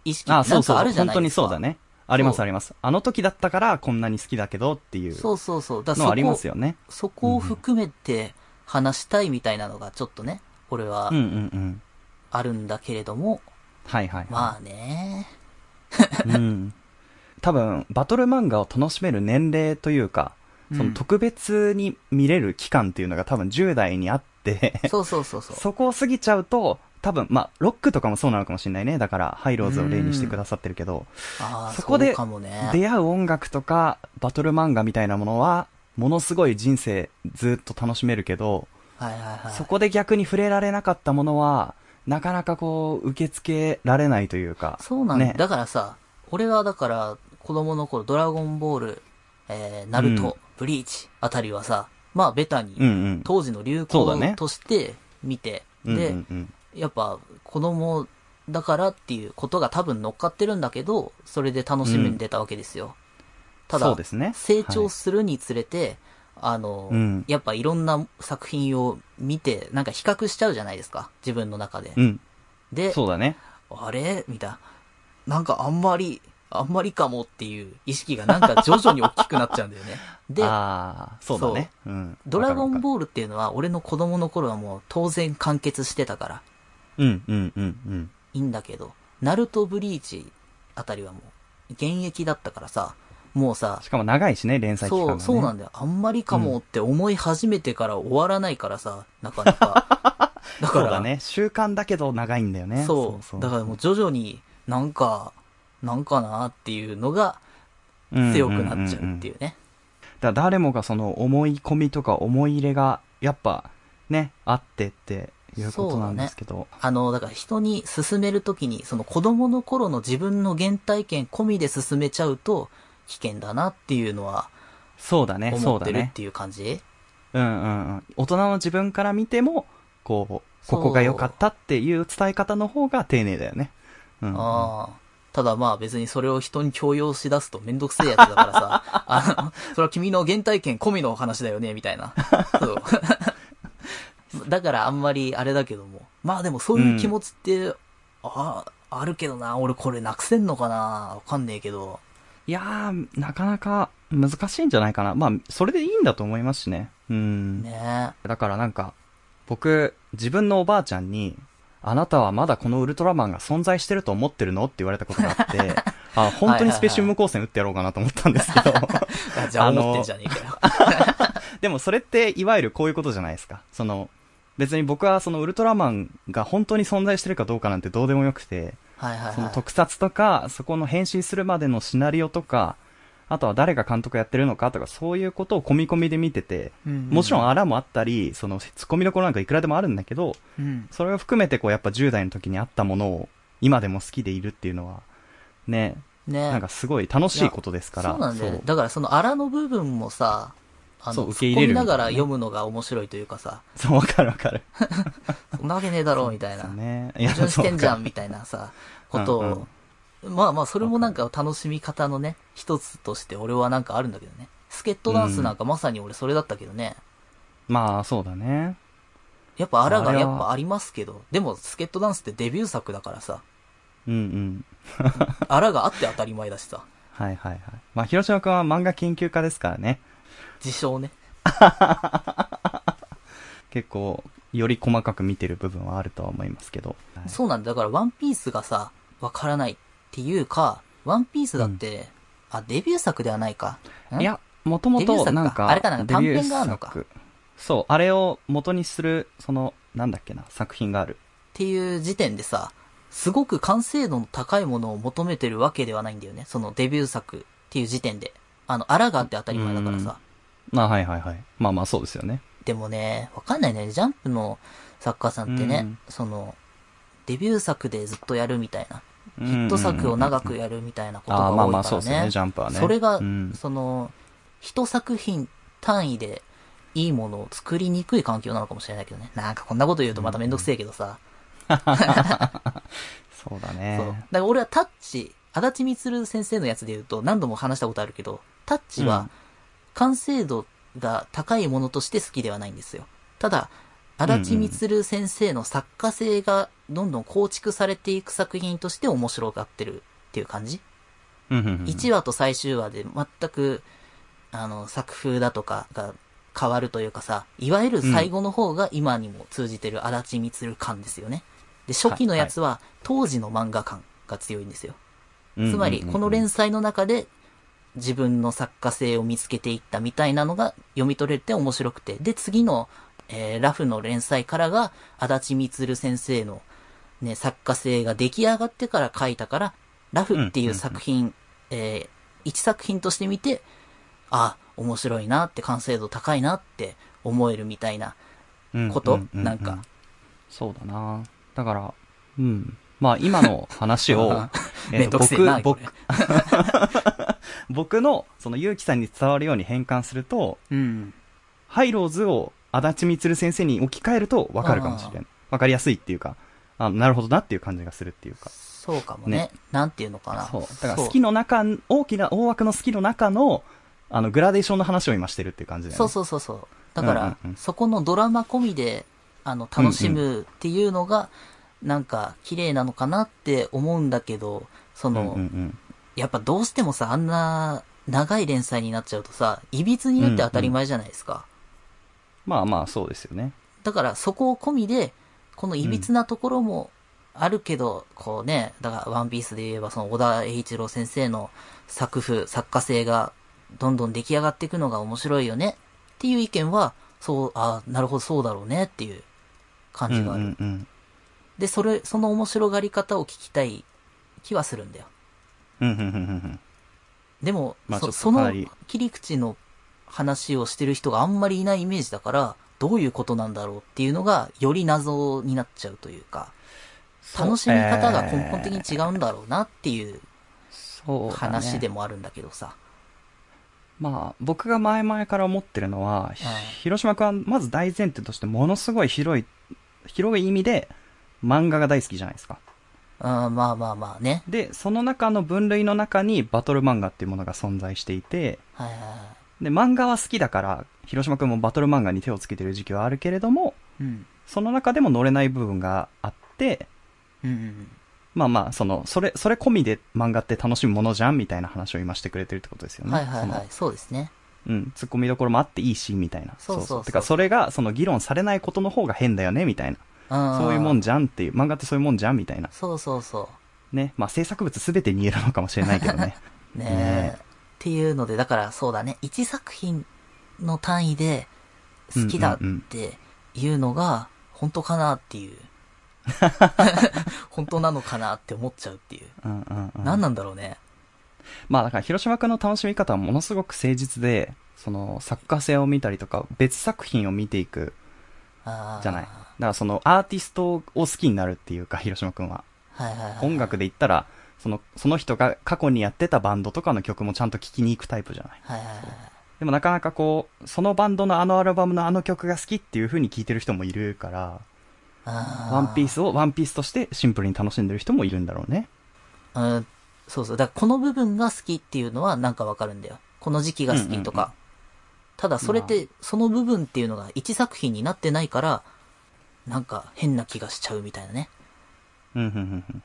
Speaker 1: 意識
Speaker 2: あ、
Speaker 1: な
Speaker 2: そうそう。
Speaker 1: んかあるじゃ
Speaker 2: 本当に
Speaker 1: ないですか。
Speaker 2: そうだね。ありま
Speaker 1: そう
Speaker 2: すあります。あの時だったからこんなに好きだけどっていう
Speaker 1: そうそうそう。だそ
Speaker 2: ありますよね。
Speaker 1: そこを含めて話したいみたいなのがちょっとね、俺は
Speaker 2: うんうんうん。
Speaker 1: あるんだけれども、
Speaker 2: はいはい。
Speaker 1: まあね。
Speaker 2: うん。多分、バトル漫画を楽しめる年齢というか、その特別に見れる期間っていうのが多分10代にあって、
Speaker 1: そうそうそうそう。
Speaker 2: そこを過ぎちゃうと、多分、まあ、ロックとかもそうなのかもしれないね。だから、ハイローズを例にしてくださってるけど、そこで。出会う音楽とか、バトル漫画みたいなものは、ものすごい人生ずっと楽しめるけど、
Speaker 1: はいはいはい。
Speaker 2: そこで逆に触れられなかったものは、なかなかこう、受け付けられないというか。
Speaker 1: そうなんだ。
Speaker 2: ね
Speaker 1: だからさ、俺はだから、子供の頃、ドラゴンボール、えー、ナルト、
Speaker 2: うん
Speaker 1: ブリーチあたりはさ、まあ、ベタに、
Speaker 2: うんうん。
Speaker 1: 当時の流行として見て、
Speaker 2: うん
Speaker 1: で、
Speaker 2: うんうん
Speaker 1: やっぱ子供だからっていうことが多分乗っかってるんだけど、それで楽しみに出たわけですよ。ただ、
Speaker 2: そうですね。
Speaker 1: 成長するにつれて、あの、
Speaker 2: うん
Speaker 1: やっぱいろんな作品を見て、なんか比較しちゃうじゃないですか。自分の中で。
Speaker 2: うん。
Speaker 1: で、
Speaker 2: そうだね。
Speaker 1: あれ？みたいな。なんかあんまり、あんまりかもっていう意識がなんか徐々に大きくなっちゃうんだよね。で、
Speaker 2: ああ、そうだね。うん。
Speaker 1: ドラゴン
Speaker 2: ー
Speaker 1: ボールっていうのは俺の子供の頃はもう当然完結してたから
Speaker 2: ル。うんうんうんうん。
Speaker 1: いいんだけど、ナルトブリーチあたりはもう現役だったからさ、もうさ
Speaker 2: し、かも長いしね、連載期間が、
Speaker 1: そう、
Speaker 2: ね。
Speaker 1: そうなんだよ。あんまりかもって思い始めてから終わらないからさ、なかなか。だから、
Speaker 2: そうだね。習慣だけど長いんだよね。
Speaker 1: そうだからもう徐々になんか、なんかなっていうのが
Speaker 2: うん
Speaker 1: 強くなっちゃうって
Speaker 2: んんん
Speaker 1: いうね。
Speaker 2: だから誰もがその思い込みとか思い入れが、やっぱ、ね、あってっていうことなんですけど。
Speaker 1: あの、だから人に勧めるときに、その子供の頃の自分の原体験込みで勧めちゃうと危険だなっていうのは
Speaker 2: そうだね、そうだね。
Speaker 1: てるっていう感じ、
Speaker 2: うんうんうん。大人の自分から見ても、こう、ここが良かったっていう伝え方の方が丁寧だよね。うんうん、
Speaker 1: ああ。ただまあ別にそれを人に強要し出すとめんどくせえやつだからさ、あの、それは君の原体験込みの話だよね、みたいな。そう。だからあんまりあれだけども。まあでもそういう気持ちって、ああ、あるけどな、俺これなくせんのかなわかんねえけど。
Speaker 2: いやー、なかなか難しいんじゃないかな。まあ、それでいいんだと思いますしね。うん。
Speaker 1: ね
Speaker 2: だからなんか、僕、自分のおばあちゃんに、あなたはまだこのウルトラマンが存在してると思ってるのって言われたことがあって、あ、本当にスペシウム光線打ってやろうかなと思ったんですけど、
Speaker 1: あ じゃあ思ってんじゃねえかよ。
Speaker 2: でもそれっていわゆるこういうことじゃないですか。その、別に僕はそのウルトラマンが本当に存在してるかどうかなんてどうでもよくて、
Speaker 1: はいはいはい。
Speaker 2: その特撮とか、そこの変身するまでのシナリオとか、あとは誰が監督やってるのかとか、そういうことを込み込みで見てて、もちろんあらもあったり、そのツッコミどころなんかいくらでもあるんだけど、
Speaker 1: うん。
Speaker 2: それを含めてこうやっぱ10代の時にあったものを今でも好きでいるっていうのは、ね、
Speaker 1: ね
Speaker 2: なんかすごい楽しいことですから。
Speaker 1: そうなんだよだからその荒の部分もさ、あの、
Speaker 2: 受け入れるね
Speaker 1: ないがら読むのが面白いというかさ、
Speaker 2: そう、わかるわかる。
Speaker 1: そんなわけねえだろうみたいな。
Speaker 2: そうね。
Speaker 1: 矛盾してんじゃん
Speaker 2: み
Speaker 1: みたいなさ、ことを、
Speaker 2: うん
Speaker 1: まあまあそれもなんか楽しみ方のね、一つとして俺はなんかあるんだけどね。スケットダンスなんかまさに俺それだったけどね。
Speaker 2: まあ、そうだね。
Speaker 1: やっぱ荒が
Speaker 2: あれは
Speaker 1: やっぱありますけど、でもスケットダンスってデビュー作だからさ、
Speaker 2: うんうん。
Speaker 1: 荒があって当たり前だしさ。
Speaker 2: はいはいはい。まあ、広島くんは漫画研究家ですからね。
Speaker 1: 自称ね。
Speaker 2: 結構、より細かく見てる部分はあるとは思いますけど。はい
Speaker 1: そうなんだ。だから、ワンピースがさ、わからないっていうか、ワンピースだって、あ、デビュー作ではないか。ん？
Speaker 2: いや、もともと、なんか、
Speaker 1: あれかな
Speaker 2: デビュー
Speaker 1: 短編があるのか
Speaker 2: 作そう、あれを元にする、その、なんだっけな、作品がある。
Speaker 1: っていう時点でさ、すごく完成度の高いものを求めてるわけではないんだよね。そのデビュー作っていう時点で。あの、あらがあって当たり前だからさ。
Speaker 2: まあ、はいはいはい。まあまあ、そうですよね。
Speaker 1: でもね、わかんないね。ジャンプの作家さんってね、
Speaker 2: うん
Speaker 1: その、デビュー作でずっとやるみたいな。
Speaker 2: ヒ
Speaker 1: ヒット作を長くやるみたいなことが
Speaker 2: ああ、まあまあ、そうですよね、ジ。ャンプはね。
Speaker 1: それが、
Speaker 2: うん、
Speaker 1: その、一作品単位でいいものを作りにくい環境なのかもしれないけどね。なんかこんなこと言うとまためんどくせえけどさ。
Speaker 2: そうだね。
Speaker 1: そう。だから俺はタッチ、足立みつる先生のやつで言うと何度も話したことあるけど、タッチは
Speaker 2: うん
Speaker 1: 完成度が高いものとして好きではないんですよ。ただ、足立みつる先生の作家性がどんどん構築されていく作品として面白がってるっていう感じ
Speaker 2: うんうんうん、
Speaker 1: 1話と最終話で全く、あの、作風だとかが変わるというかさ、いわゆる最後の方が今にも通じてる足立みつる感ですよね。で、初期のやつは当時の漫画感が強いんですよ。つまり、この連載の中で自分の作家性を見つけていったみたいなのが読み取れて面白くて、で、次の、えーラフの連載からが足立みつる先生のね、作家性が出来上がってから書いたから、ラフっていう作品、えー一作品として見て、あ、面白いなって完成度高いなって思えるみたいなこと、
Speaker 2: うんうんうんうん
Speaker 1: なんか。
Speaker 2: そうだな。だから、うん。まあ今の話を えー僕、
Speaker 1: こ
Speaker 2: 僕
Speaker 1: れ、
Speaker 2: 僕 の、その、ゆうきさんに伝わるように変換すると、
Speaker 1: うん。
Speaker 2: ハイローズを足立みつる先生に置き換えると分かるかもしれない。分かりやすいっていうか、あなるほどなっていう感じがするっていうか。
Speaker 1: そうかもね。
Speaker 2: ね
Speaker 1: なんていうのかな。
Speaker 2: そう。だから好きの中、大きな、大枠の好きの中の、あの、グラデーションの話を今してるっていう感じだよね。
Speaker 1: そうそうそうそう。だから、
Speaker 2: うんうんうん
Speaker 1: そこのドラマ込みで、あの、楽しむっていうのが、なんか、綺麗なのかなって思うんだけど、その、
Speaker 2: うんうんうん。
Speaker 1: やっぱどうしてもさ、あんな、長い連載になっちゃうとさ、いびつになって当たり前じゃないですか。
Speaker 2: まあまあ、そうですよね。
Speaker 1: だから、そこを込みで、このいびつなところもあるけど、こうね、だから、ワンピースで言えば、その、小田栄一郎先生の作風、作家性が、どんどん出来上がっていくのが面白いよね、っていう意見は、そう、あなるほど、そうだろうね、っていう感じがある。
Speaker 2: うんうんうん。
Speaker 1: で、それ、その面白がり方を聞きたい気はするんだよ。
Speaker 2: うんうんうんうんうん。
Speaker 1: でも、
Speaker 2: まあ
Speaker 1: そその切り口の話をしてる人があんまりいないイメージだから、どういうことなんだろうっていうのが、より謎になっちゃうというか、楽しみ方が根本的に違うんだろうなっていう話でもあるんだけどさ。
Speaker 2: まあ、僕が前々から思ってるのは、広島君はまず大前提としてものすごい広い、広い意味で漫画が大好きじゃないですか。
Speaker 1: うん、まあまあまあね。
Speaker 2: で、その中の分類の中にバトル漫画っていうものが存在していて、
Speaker 1: はいはいは
Speaker 2: で、漫画は好きだから、広島君もバトル漫画に手をつけてる時期はあるけれども、
Speaker 1: い。うん。
Speaker 2: その中でも乗れない部分があって、
Speaker 1: うんうん
Speaker 2: まあまあ、その、それ、それ込みで漫画って楽しむものじゃんみたいな話を今してくれてるってことですよ
Speaker 1: うん。
Speaker 2: ね。
Speaker 1: はいはいは
Speaker 2: そ
Speaker 1: い。そうですね。
Speaker 2: のうん、突っ込みどころもあっていいし、みたいな。
Speaker 1: そうそうそう
Speaker 2: てか、それが、その議論されないことの方が変だよね、みたいな。
Speaker 1: うん。
Speaker 2: そういうもんじゃんっていう、漫画ってそういうもんじゃんみたいな。
Speaker 1: そうそうそ
Speaker 2: ね。まあ、制作物すべてに言えるのかもしれないけどね。
Speaker 1: う。ねえ。
Speaker 2: ね
Speaker 1: っていうので、だからそうだね。一作品の単位で好きだっていうのが、本当かなっていう。本当なのかなって思っちゃうっていう。
Speaker 2: うんうんうん。
Speaker 1: 何なんだろうね。
Speaker 2: まあ、だから、広島君の楽しみ方はものすごく誠実で、その、作家性を見たりとか、別作品を見ていくじゃない。だから、その、アーティストを好きになるっていうか、広島君は。
Speaker 1: はいはいはい。
Speaker 2: 音楽で言ったら、その、その人が過去にやってたバンドとかの曲もちゃんと聴きに行くタイプじゃない。
Speaker 1: はいはいはい。
Speaker 2: でもなかなかこう、そのバンドのあのアルバムのあの曲が好きっていう風に聴いてる人もいるから、ワンピースをワンピースとしてシンプルに楽しんでる人もいるんだろうね。
Speaker 1: うん、そうそう。だからこの部分が好きっていうのはなんかわかるんだよ。この時期が好きとか。
Speaker 2: うんうん
Speaker 1: ただそれって、その部分っていうのが一作品になってないから、なんか変な気がしちゃうみたいなね、
Speaker 2: うん、うん、うんうん。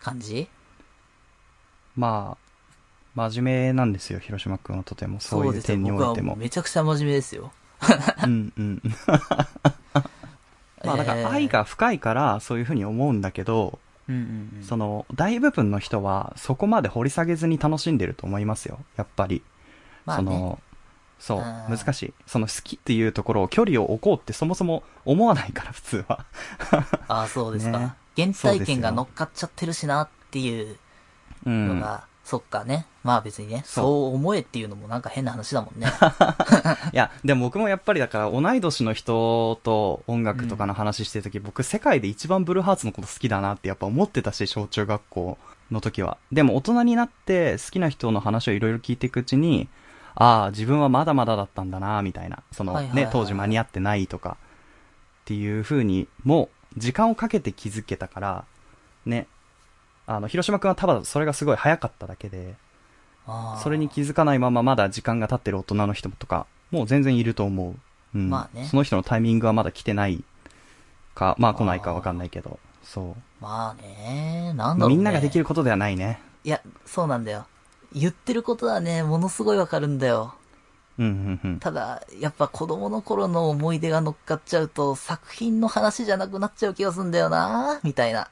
Speaker 1: 感じ？
Speaker 2: まあ、真面目なんですよ、広島くんはとても。そういう。点においても。
Speaker 1: めちゃくちゃ真面目ですよ。
Speaker 2: うんうん。まあだから愛が深いからそういうふうに思うんだけど、
Speaker 1: うんうんうん。
Speaker 2: その大部分の人はそこまで掘り下げずに楽しんでると思いますよ、やっぱり。
Speaker 1: まあね。
Speaker 2: その、そう、
Speaker 1: うん
Speaker 2: 難しい。その好きっていうところを距離を置こうってそもそも思わないから、普通は。
Speaker 1: ああ、そうですか。
Speaker 2: ね
Speaker 1: 原体験が乗っかっちゃってるしなっていう
Speaker 2: うん。
Speaker 1: のが、そっかね。まあ別にね、
Speaker 2: そう
Speaker 1: 思えっていうのもなんか変な話だもんね。
Speaker 2: いや、でも僕もやっぱりだから同い年の人と音楽とかの話してるとき、僕世界で一番ブルーハーツのこと好きだなってやっぱ思ってたし、小中学校の時は。でも大人になって好きな人の話をいろいろ聞いていくうちに、ああ、自分はまだまだだったんだな、みたいな。その
Speaker 1: はいはいはい
Speaker 2: ね、当時間に合ってないとか、っていう風に、もう時間をかけて気づけたから、ね。あの、広島くんはただそれがすごい早かっただけで、それに気づかないまままだ時間が経ってる大人の人とか、もう全然いると思う。うん。
Speaker 1: まあね
Speaker 2: その人のタイミングはまだ来てないか、まあ来ないかわかんないけど、そ
Speaker 1: まあね、なん
Speaker 2: う。
Speaker 1: だろう、ね。
Speaker 2: みんなができ
Speaker 1: る。
Speaker 2: ることではないね。
Speaker 1: いや、そうなんだよ。言ってることはね、ものすごいわかるんだよ。
Speaker 2: うん、うん、うん。
Speaker 1: ただ、やっぱ子供の頃の思い出が乗っかっちゃうと、作品の話じゃなくなっちゃう気がすんだよなみたいな。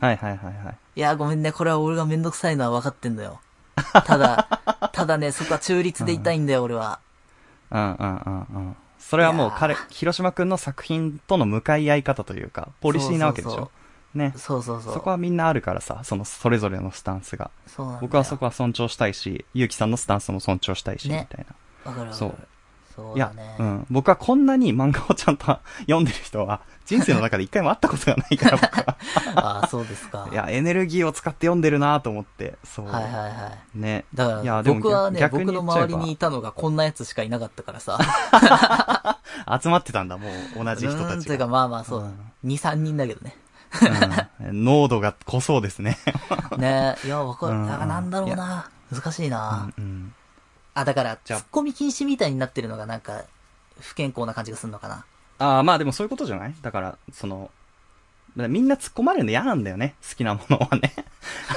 Speaker 2: はいはいはいはい。
Speaker 1: いや、ごめんね、これは俺がめんどくさいのは分かってんのよ。ただ、ただね、そこは中立でいたいんだよ、俺は。
Speaker 2: うんうんうんうん。それはもう彼、広島くんの作品との向かい合い方というか、ポリシーなわけでしょ？
Speaker 1: そうそう
Speaker 2: ね。
Speaker 1: そうそうそう。
Speaker 2: そこはみんなあるからさ、そのそれぞれのスタンスが。
Speaker 1: そうなんだよ
Speaker 2: 僕はそこは尊重したいし、ゆうきさんのスタンスも尊重したいし、
Speaker 1: ね
Speaker 2: みたいな。
Speaker 1: わかるわかる。
Speaker 2: そう
Speaker 1: そう
Speaker 2: いや
Speaker 1: だね。、
Speaker 2: うん。僕はこんなに漫画をちゃんと読んでる人は、人生の中で一回も会ったことがないから、僕は。
Speaker 1: ああ、そうですか。
Speaker 2: いや、エネルギーを使って読んでるなと思って、そう。
Speaker 1: はいはいはい。
Speaker 2: ね。
Speaker 1: だから、
Speaker 2: いやでも
Speaker 1: 僕はね、
Speaker 2: 逆に
Speaker 1: 僕の周りにいたのがこんなやつしかいなかったからさ。
Speaker 2: 集まってたんだ、もう、同じ人たちが。
Speaker 1: うんていうか、まあまあそうだ。2、3人だけどね。
Speaker 2: うん濃度が濃そうですね。
Speaker 1: ねいや、わかる。なんだろうな。難しいな。
Speaker 2: うん。
Speaker 1: あ、だから、
Speaker 2: じゃあ
Speaker 1: 突っ込み禁止みたいになってるのがなんか、不健康な感じがするのかな。
Speaker 2: ああ、まあでもそういうことじゃない？だから、その、みんな突っ込まれるの嫌なんだよね。好きなものはね。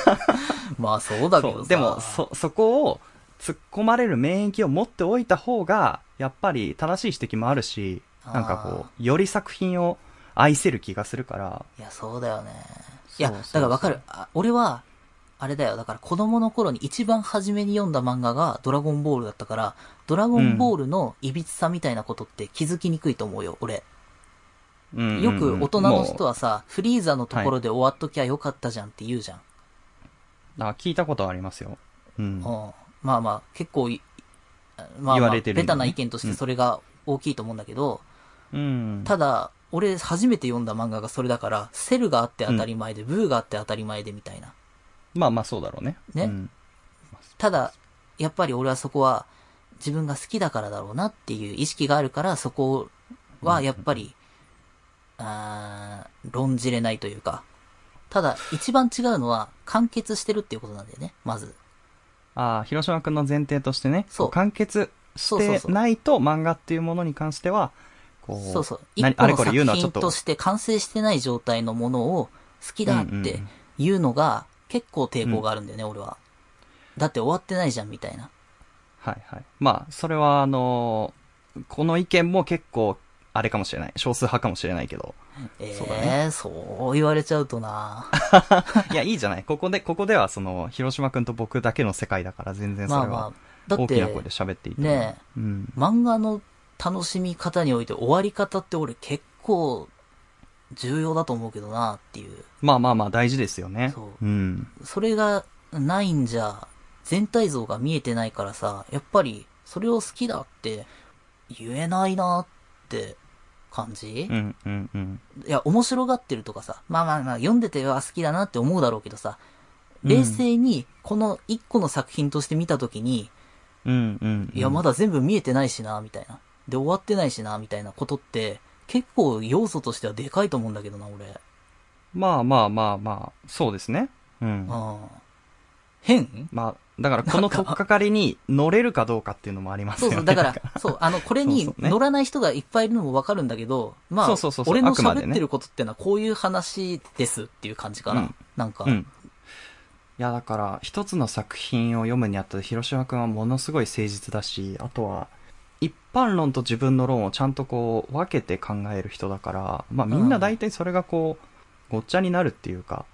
Speaker 1: まあそうだけど。
Speaker 2: でも、そ、そこを突っ込まれる免疫を持っておいた方が、やっぱり正しい指摘もあるし、なんかこう、より作品を愛せる気がするから、
Speaker 1: いや、そうだよね。いや、だからわかる。あ俺は、あれだよ。だから子供の頃に一番初めに読んだ漫画がドラゴンボールだったから、ドラゴンボールの歪さみたいなことって気づきにくいと思うよ、俺。
Speaker 2: うん
Speaker 1: よく大人の人
Speaker 2: も
Speaker 1: はさ、フリーザのところで終わっときゃよかったじゃんって言うじゃん。
Speaker 2: うあ聞いたことありますよ。うん。
Speaker 1: うん。まあまあ、結構い、まあ
Speaker 2: 言
Speaker 1: まあ、ベタな意見としてそれが大きいと思うんだけど、
Speaker 2: うん。
Speaker 1: ただ、俺初めて読んだ漫画がそれだから、セルがあって当たり前で、ブーがあって当たり前でみたいな。
Speaker 2: まあまあそうだろうね。
Speaker 1: ね
Speaker 2: うん
Speaker 1: ただ、やっぱり俺はそこは自分が好きだからだろうなっていう意識があるから、そこはやっぱり、あー論じれないというか。ただ、一番違うのは完結してるっていうことなんだよね、まず。
Speaker 2: ああ、広島くんの前提としてね、
Speaker 1: そう
Speaker 2: こ完結して
Speaker 1: そうそうそう
Speaker 2: ないと漫画っていうものに関しては、こう、
Speaker 1: そうそう。
Speaker 2: これ
Speaker 1: 作品
Speaker 2: 言うのはちょっと
Speaker 1: として完成してない状態のものを好きだっていうのが結構抵抗があるんだよね、俺は。だって終わってないじゃん、みたいな。
Speaker 2: はいはい。まあ、それはあのーこの意見も結構、あれかもしれない。少数派かもしれないけど。
Speaker 1: え
Speaker 2: そうだ
Speaker 1: えー、そう言われちゃうとな
Speaker 2: いや、いいじゃない。ここで、ここではその、広島くんと僕だけの世界だから全然それは
Speaker 1: まあまあ、だって
Speaker 2: 大きな、声で喋っていいと思う。
Speaker 1: ね
Speaker 2: うん。
Speaker 1: 漫画の楽しみ方において終わり方って俺結構重要だと思うけどなっていう。
Speaker 2: まあまあまあ大事ですよね。
Speaker 1: そう
Speaker 2: うん。
Speaker 1: それがないんじゃ全体像が見えてないからさ、やっぱりそれを好きだって言えないなって感じ、
Speaker 2: うん、うん、うん。
Speaker 1: いや、面白がってるとかさ、まあまあまあ読んでては好きだなって思うだろうけどさ、冷静にこの一個の作品として見たときに、
Speaker 2: うん、うん。
Speaker 1: いや、ま
Speaker 2: だ。
Speaker 1: だ全部見えてないしな、みたいな。で、終わってないしな、みたいなことって、結構要素としてはでかいと思うんだけどな、俺。
Speaker 2: まあまあまあまあ、そうですね。うん。
Speaker 1: うん。変？
Speaker 2: まあ、だからこの取っかかりに乗れるかどうかっていうのもありますよね。
Speaker 1: そうそう、だから、そう、あの、これに乗らない人がいっぱいいるのもわかるんだけど、まあ、
Speaker 2: そうそうそう
Speaker 1: 俺の喋ってることってのはこういう話ですっていう感じかな。
Speaker 2: うん
Speaker 1: なんか、
Speaker 2: うん。いや、だから、一つの作品を読むにあたって、広島くんはものすごい誠実だし、あとは、一般論と自分の論をちゃんとこう、分けて考える人だから、まあみんな大体それがこう、ごっちゃになるっていうか、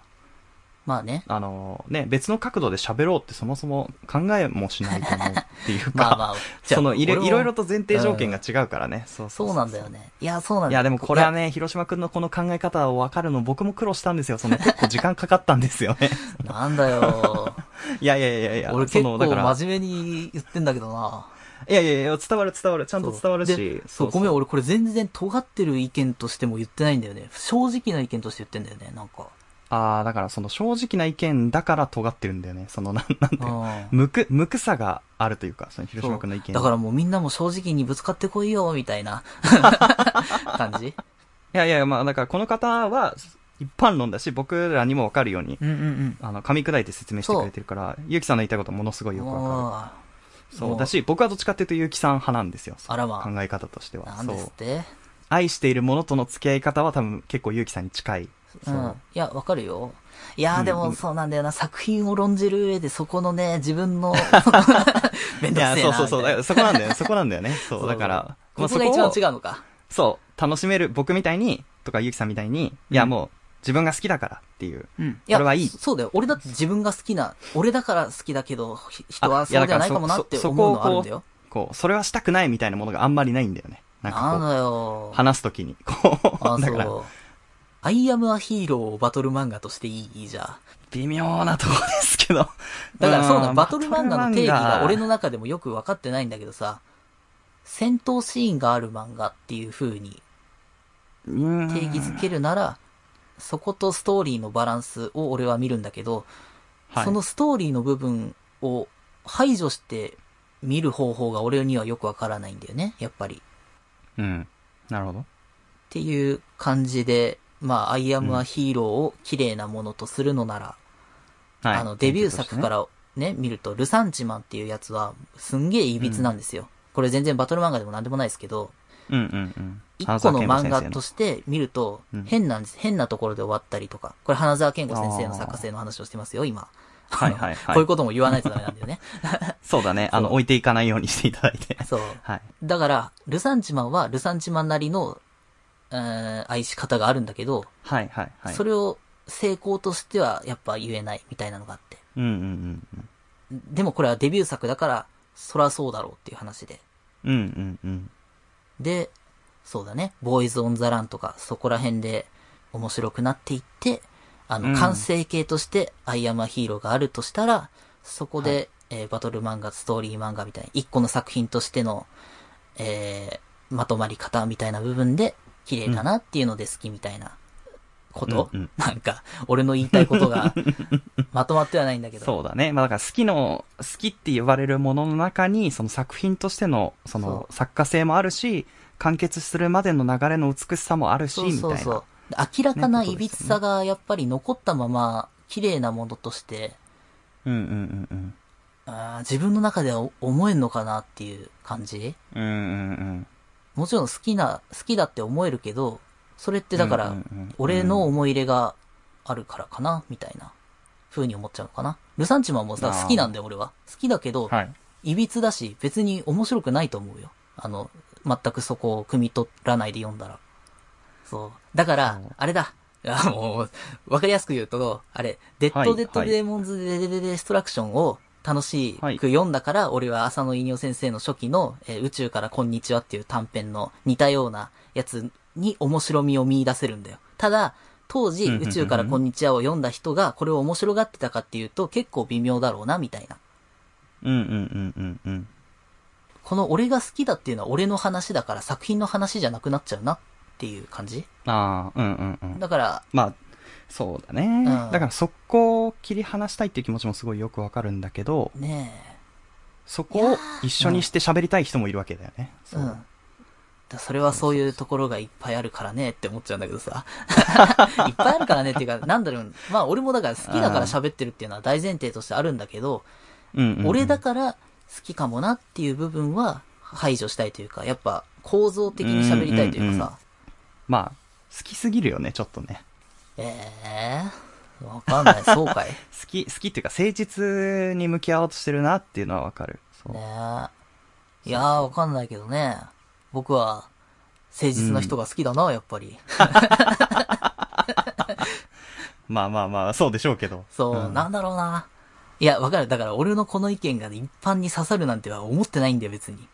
Speaker 1: まあね。
Speaker 2: あのね、別の角度で喋ろうってそもそも考えもしないと思うっていうか、
Speaker 1: まあまあ、
Speaker 2: そのいろいろと前提条件が違うからね。そうそう
Speaker 1: そうなんだよね。いや、そうなんだ
Speaker 2: いや、でもこれはね、広島くんのこの考え方を分かるの僕も苦労したんですよ。その結構時間かかったんですよね。
Speaker 1: なんだよ。
Speaker 2: いやいやいやいや、
Speaker 1: 俺結構
Speaker 2: そのだから
Speaker 1: 真面目に言ってんだけどな。
Speaker 2: いやいやいや、伝わる伝わる、ちゃんと伝わる
Speaker 1: で
Speaker 2: し。
Speaker 1: そう、ごめん、俺これ全然尖ってる意見としても言ってないんだよね。正直な意見として言ってんだよね、なんか。
Speaker 2: ああ、だからその正直な意見だから尖ってるんだよね。その、なん、なんていうの
Speaker 1: うん
Speaker 2: むく、むくさがあるというか、その広島くんの意見に
Speaker 1: だからもうみんなも正直にぶつかってこいよ、みたいな 感じ
Speaker 2: いやいや、まあ、だからこの方は一般論だし、僕らにもわかるように、
Speaker 1: うんうんうん。
Speaker 2: あの、噛み砕いて説明してくれてるから、ゆうきさんの言いたいことものすごいよくわか
Speaker 1: あ
Speaker 2: る。そう。だし、僕はどっちかっていうとゆうきさん派なんですよ。
Speaker 1: あらま
Speaker 2: 考え方としては。
Speaker 1: なんです
Speaker 2: そう。
Speaker 1: って
Speaker 2: 愛しているものとの付き合い方は多分結構ゆうきさんに近い。
Speaker 1: う。
Speaker 2: そうん
Speaker 1: いや、わかるよ。いやー
Speaker 2: うん
Speaker 1: でもそうなんだよな、作品を論じる上でそこのね、自分の、めんどくせえな。
Speaker 2: そうそうそう。だから
Speaker 1: み
Speaker 2: そこなんだよね。そこなんだよね。そ。
Speaker 1: そうう
Speaker 2: だから、まあ
Speaker 1: ここが一番違うのか。
Speaker 2: そう。楽しめる、僕みたいに、とかゆうきさんみたいに、いやもう、自分が好きだからっていう。
Speaker 1: うん。
Speaker 2: それはいい
Speaker 1: そそうだよ。俺だって自分が好きな、俺だから好きだけど、ひ人は
Speaker 2: あいや
Speaker 1: そうじゃないかもなって思うのはあるんだよ。
Speaker 2: こう、それはしたくないみたいなものがあんまりないんだよね。なん
Speaker 1: なん
Speaker 2: か
Speaker 1: だよ
Speaker 2: こう、。話すときに。こ
Speaker 1: あ、
Speaker 2: う、だから。
Speaker 1: アイアムアヒーローをバトル漫画としていい？じゃあ。
Speaker 2: 微妙なとこですけど。
Speaker 1: だからそうだ、
Speaker 2: ん
Speaker 1: バトル漫画の定義が俺
Speaker 2: バ
Speaker 1: の中でもよく分かってないんだけどさ、戦闘シーンがある漫画っていう風に定義づけるなら、そことストーリーのバランスを俺は見るんだけど、
Speaker 2: はい
Speaker 1: そのストーリーの部分を排除して見る方法が俺にはよくわからないんだよね、やっぱり。
Speaker 2: うん。なるほど。
Speaker 1: っていう感じで、まあ、アイアムアヒーローを綺麗なものとするのなら、
Speaker 2: はい。
Speaker 1: あの、デビュー作からね、見ると、ルサンチマンっていうやつは、すんげえ歪なんですよ。これ全然バトル漫画でもなんでもないですけど、
Speaker 2: うんうんうん。
Speaker 1: 一個の漫画
Speaker 2: 花
Speaker 1: として見ると
Speaker 2: うん、
Speaker 1: 変なんです。変なところで終わったりとか。これ花沢健吾先生の作家性の話をしてますよ、今。
Speaker 2: はいはいはい
Speaker 1: こういうことも言わないとダメなんだよね。
Speaker 2: そうだね。あの、置いていかないようにしていただいて。
Speaker 1: そう。
Speaker 2: はい。
Speaker 1: だから、ルサンチマンはルサンチマンなりの、うーん愛し方があるんだけど、
Speaker 2: はいはいはい。
Speaker 1: それを成功としてはやっぱ言えないみたいなのがあって。
Speaker 2: うんうんうんうん。
Speaker 1: でもこれはデビュー作だから、そらそうだろうっていう話で。
Speaker 2: うんうんうん。
Speaker 1: で、そうだね、ボーイズ・オン・ザ・ランとか、そこら辺で面白くなっていって、あの、
Speaker 2: うん。
Speaker 1: 完成形として、アイアム・ア・ヒーローがあるとしたら、そこで、えーバトル漫画、ストーリー漫画みたいな、一個の作品としての、えーまとまり方みたいな部分で、綺麗だなっていうので好きみたいなこと、
Speaker 2: うんうん
Speaker 1: なんか、俺の言いたいことが、まとまってはないんだけど。
Speaker 2: そうだね。まあだから好きの、好きって言われるものの中に、その作品としての、その
Speaker 1: そ
Speaker 2: 作家性もあるし、完結するまでの流れの美しさもあるし、みたいな。
Speaker 1: そうそう。明らかな
Speaker 2: ね
Speaker 1: いびつさがやっぱり残ったまま、綺麗なものとして、
Speaker 2: うんうんうんうん。
Speaker 1: あー自分の中では思えんのかなっていう感じ？
Speaker 2: うんうんうん。
Speaker 1: もちろん好きな、好きだって思えるけど、それってだから俺の思い入れがあるからかな、みたいな、風に思っちゃうのかな？ルサンチマンもさ、好きなんだよ、俺は。好きだけど、
Speaker 2: はい。
Speaker 1: いびつだし、別に面白くないと思うよ。あの、全くそこを汲み取らないで読んだら。そう。だからあれだ。いや、もう、わかりやすく言うと、あれ、デッド・
Speaker 2: はい
Speaker 1: デッド・デーモンズ・デ・デ・デ・デストラクションを楽し
Speaker 2: はい
Speaker 1: く読んだから、俺は浅野いにお先生の初期の、えー宇宙からこんにちはっていう短編の似たようなやつに面白みを見出せるんだよ。ただ、当時、宇宙からこんにちはを読んだ人がこれを面白がってたかっていうと結構微妙だろうな、みたいな。
Speaker 2: うんうんうんうんうん。
Speaker 1: この俺が好きだっていうのは俺の話だから作品の話じゃなくなっちゃうなっていう感じ？
Speaker 2: ああ、うんうんうん。
Speaker 1: だから、
Speaker 2: まあ、そうだね。
Speaker 1: ん
Speaker 2: だからそこを切り離したいっていう気持ちもすごいよくわかるんだけど、
Speaker 1: ね
Speaker 2: そこを一緒にして喋りたい人もいるわけだよね。
Speaker 1: え。
Speaker 2: そうう。
Speaker 1: ん。だそれはそういうところがいっぱいあるからねって思っちゃうんだけどさ。いっぱいあるからねっていうか、なんだろう。まあ俺もだから好きだから喋ってるっていうのは大前提としてあるんだけど、
Speaker 2: うんうんうん
Speaker 1: 俺だから好きかもなっていう部分は排除したいというか、やっぱ構造的に喋りたいというかさ。
Speaker 2: まあ、好きすぎるよね、ちょっとね。
Speaker 1: ええわかんない。そうかい。ね
Speaker 2: 好き、好きっていうか誠実に向き合おうとしてるなっていうのはわかる。そう。
Speaker 1: え。いやー、わかんないけどね。僕は、誠実な人が好きだな、やっぱり。
Speaker 2: まあまあまあ、そうでしょうけど。
Speaker 1: そう、
Speaker 2: ん
Speaker 1: なんだろうな。いや、わかる。だから俺のこの意見がね、一般に刺さるなんては思ってないんだよ、別に。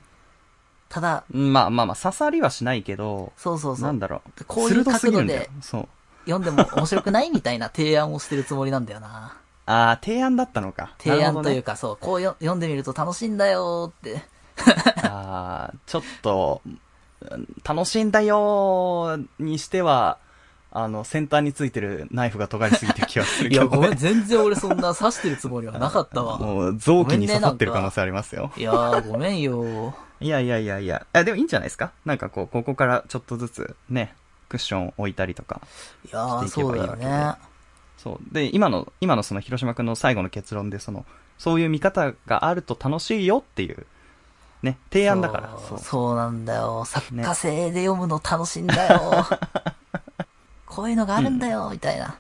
Speaker 1: ただ、
Speaker 2: まあまあまあ、刺さりはしないけど、
Speaker 1: そうそうそう。
Speaker 2: なんだろう。
Speaker 1: こういう角度。
Speaker 2: そう。
Speaker 1: 読んでも面白くないみたいな提案をしてるつもりなんだよな。
Speaker 2: ああ、提案だったのか。
Speaker 1: 提案という
Speaker 2: か。
Speaker 1: か、そう、こうよ読んでみると楽しいんだよーって。
Speaker 2: ああ、ちょっと、うん楽しいんだよーにしては、あの、先端についてるナイフが尖りすぎてる気がする
Speaker 1: いや、
Speaker 2: けど、ね。
Speaker 1: ごめん、全然俺そんな刺してるつもりはなかったわ。
Speaker 2: もう、臓器に刺さってる可能性ありますよ。
Speaker 1: いやー、ごめんよ
Speaker 2: いやいやいやいや。あ、でもいいんじゃないですか？なんかこう、ここからちょっとずつね、クッション置いたりとか。
Speaker 1: いやー、
Speaker 2: していけ
Speaker 1: そうだよ
Speaker 2: ばいいわけで
Speaker 1: ね。
Speaker 2: そう。で、今の、今のその広島くんの最後の結論で、その、そういう見方があると楽しいよっていう、ね、提案だから。
Speaker 1: そ
Speaker 2: そうう。
Speaker 1: そうなんだよ。作家性で読むの楽しいんだよ。こういうのがあるんだよ、みたいな。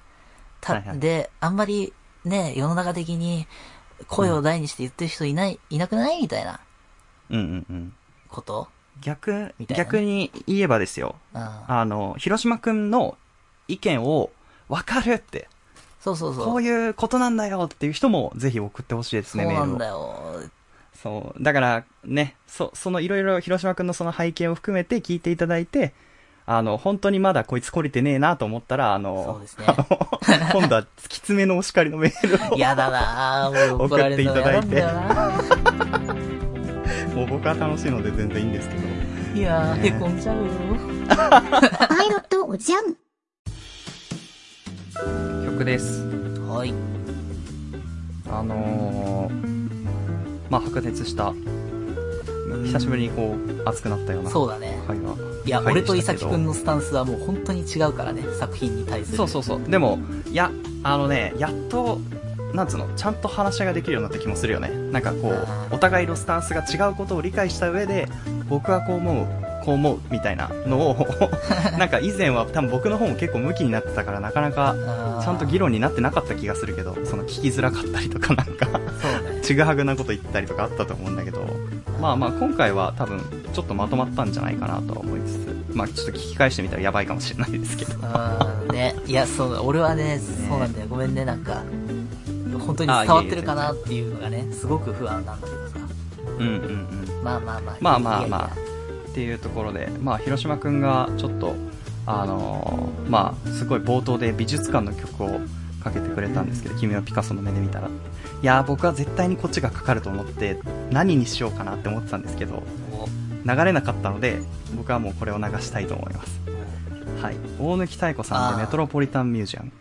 Speaker 1: た、
Speaker 2: はいはい
Speaker 1: で、あんまりね、世の中的に声を大にして言ってる人いない、いなくない？みたいな
Speaker 2: うんうんうん。
Speaker 1: こと？
Speaker 2: 逆、
Speaker 1: みたいなね
Speaker 2: 逆に言えばですよ。
Speaker 1: うん。
Speaker 2: あの、広島くんの意見を分かるって、
Speaker 1: そうそうそう。
Speaker 2: こういうことなんだよっていう人もぜひ送ってほしいですね、メールを
Speaker 1: そうなんだ。よ。
Speaker 2: そう。だから、ね、そ、そのいろいろ広島くんのその背景を含めて聞いていただいて、あの、本当にまだこいつ懲りてねえなと思ったら、あの、
Speaker 1: そうですね
Speaker 2: あの 今度はきつめのお叱りのメールを、
Speaker 1: やだなぁ、もう怒られるの嫌なんだよな
Speaker 2: もう僕は楽しいので全然いいんですけど。
Speaker 1: いやー、へこんじゃうよ。
Speaker 3: パイロットおじゃん。
Speaker 2: 曲です。
Speaker 1: はい。
Speaker 2: あのー、まあ、白熱した、久しぶりにこう、熱くなったような
Speaker 1: そうだね。いや、
Speaker 2: 回
Speaker 1: 俺と伊崎くんのスタンスはもう本当に違うからね、作品に対する。
Speaker 2: そうそうそう。でも、いや、あのね、やっと、なんつうの、ちゃんと話ができるようになった気もするよね。なんかこ
Speaker 1: あ
Speaker 2: う、
Speaker 1: ー
Speaker 2: お互いのスタンスが違うことを理解した上で、僕はこう思う、こう思う、みたいなのを、なんか以前は多分僕の方も結構向きになってたから、なかなか、ちゃんと議論になってなかった気がするけど、その聞きづらかったりとかなんか、
Speaker 1: そうね。
Speaker 2: ちぐはぐなこと言ったりとかあったと思うんだけど、まあまあ今回は多分ちょっとまとまったんじゃないかなとは思いつつ、まあちょっと聞き返してみたらやばいかもしれないですけど。
Speaker 1: うん、ね。いや、そう、俺はね、そうなんだよ。ごめんね、なんか、本当に伝わってるかなっていうのがね、すごく不安なんだけどさ。
Speaker 2: うんうんうん。
Speaker 1: まあまあまあ。
Speaker 2: まあまあまあっていうところで、まあ、広島くんがちょっと、あのーまあ、すごい冒頭で美術館の曲をかけてくれたんですけど、君はピカソの目で見たら。いやー、僕は絶対にこっちがかかると思って、何にしようかなって思ってたんですけど、流れなかったので、僕はもうこれを流したいと思います。はい。大貫妙子さんでメトロポリタンミュージアム。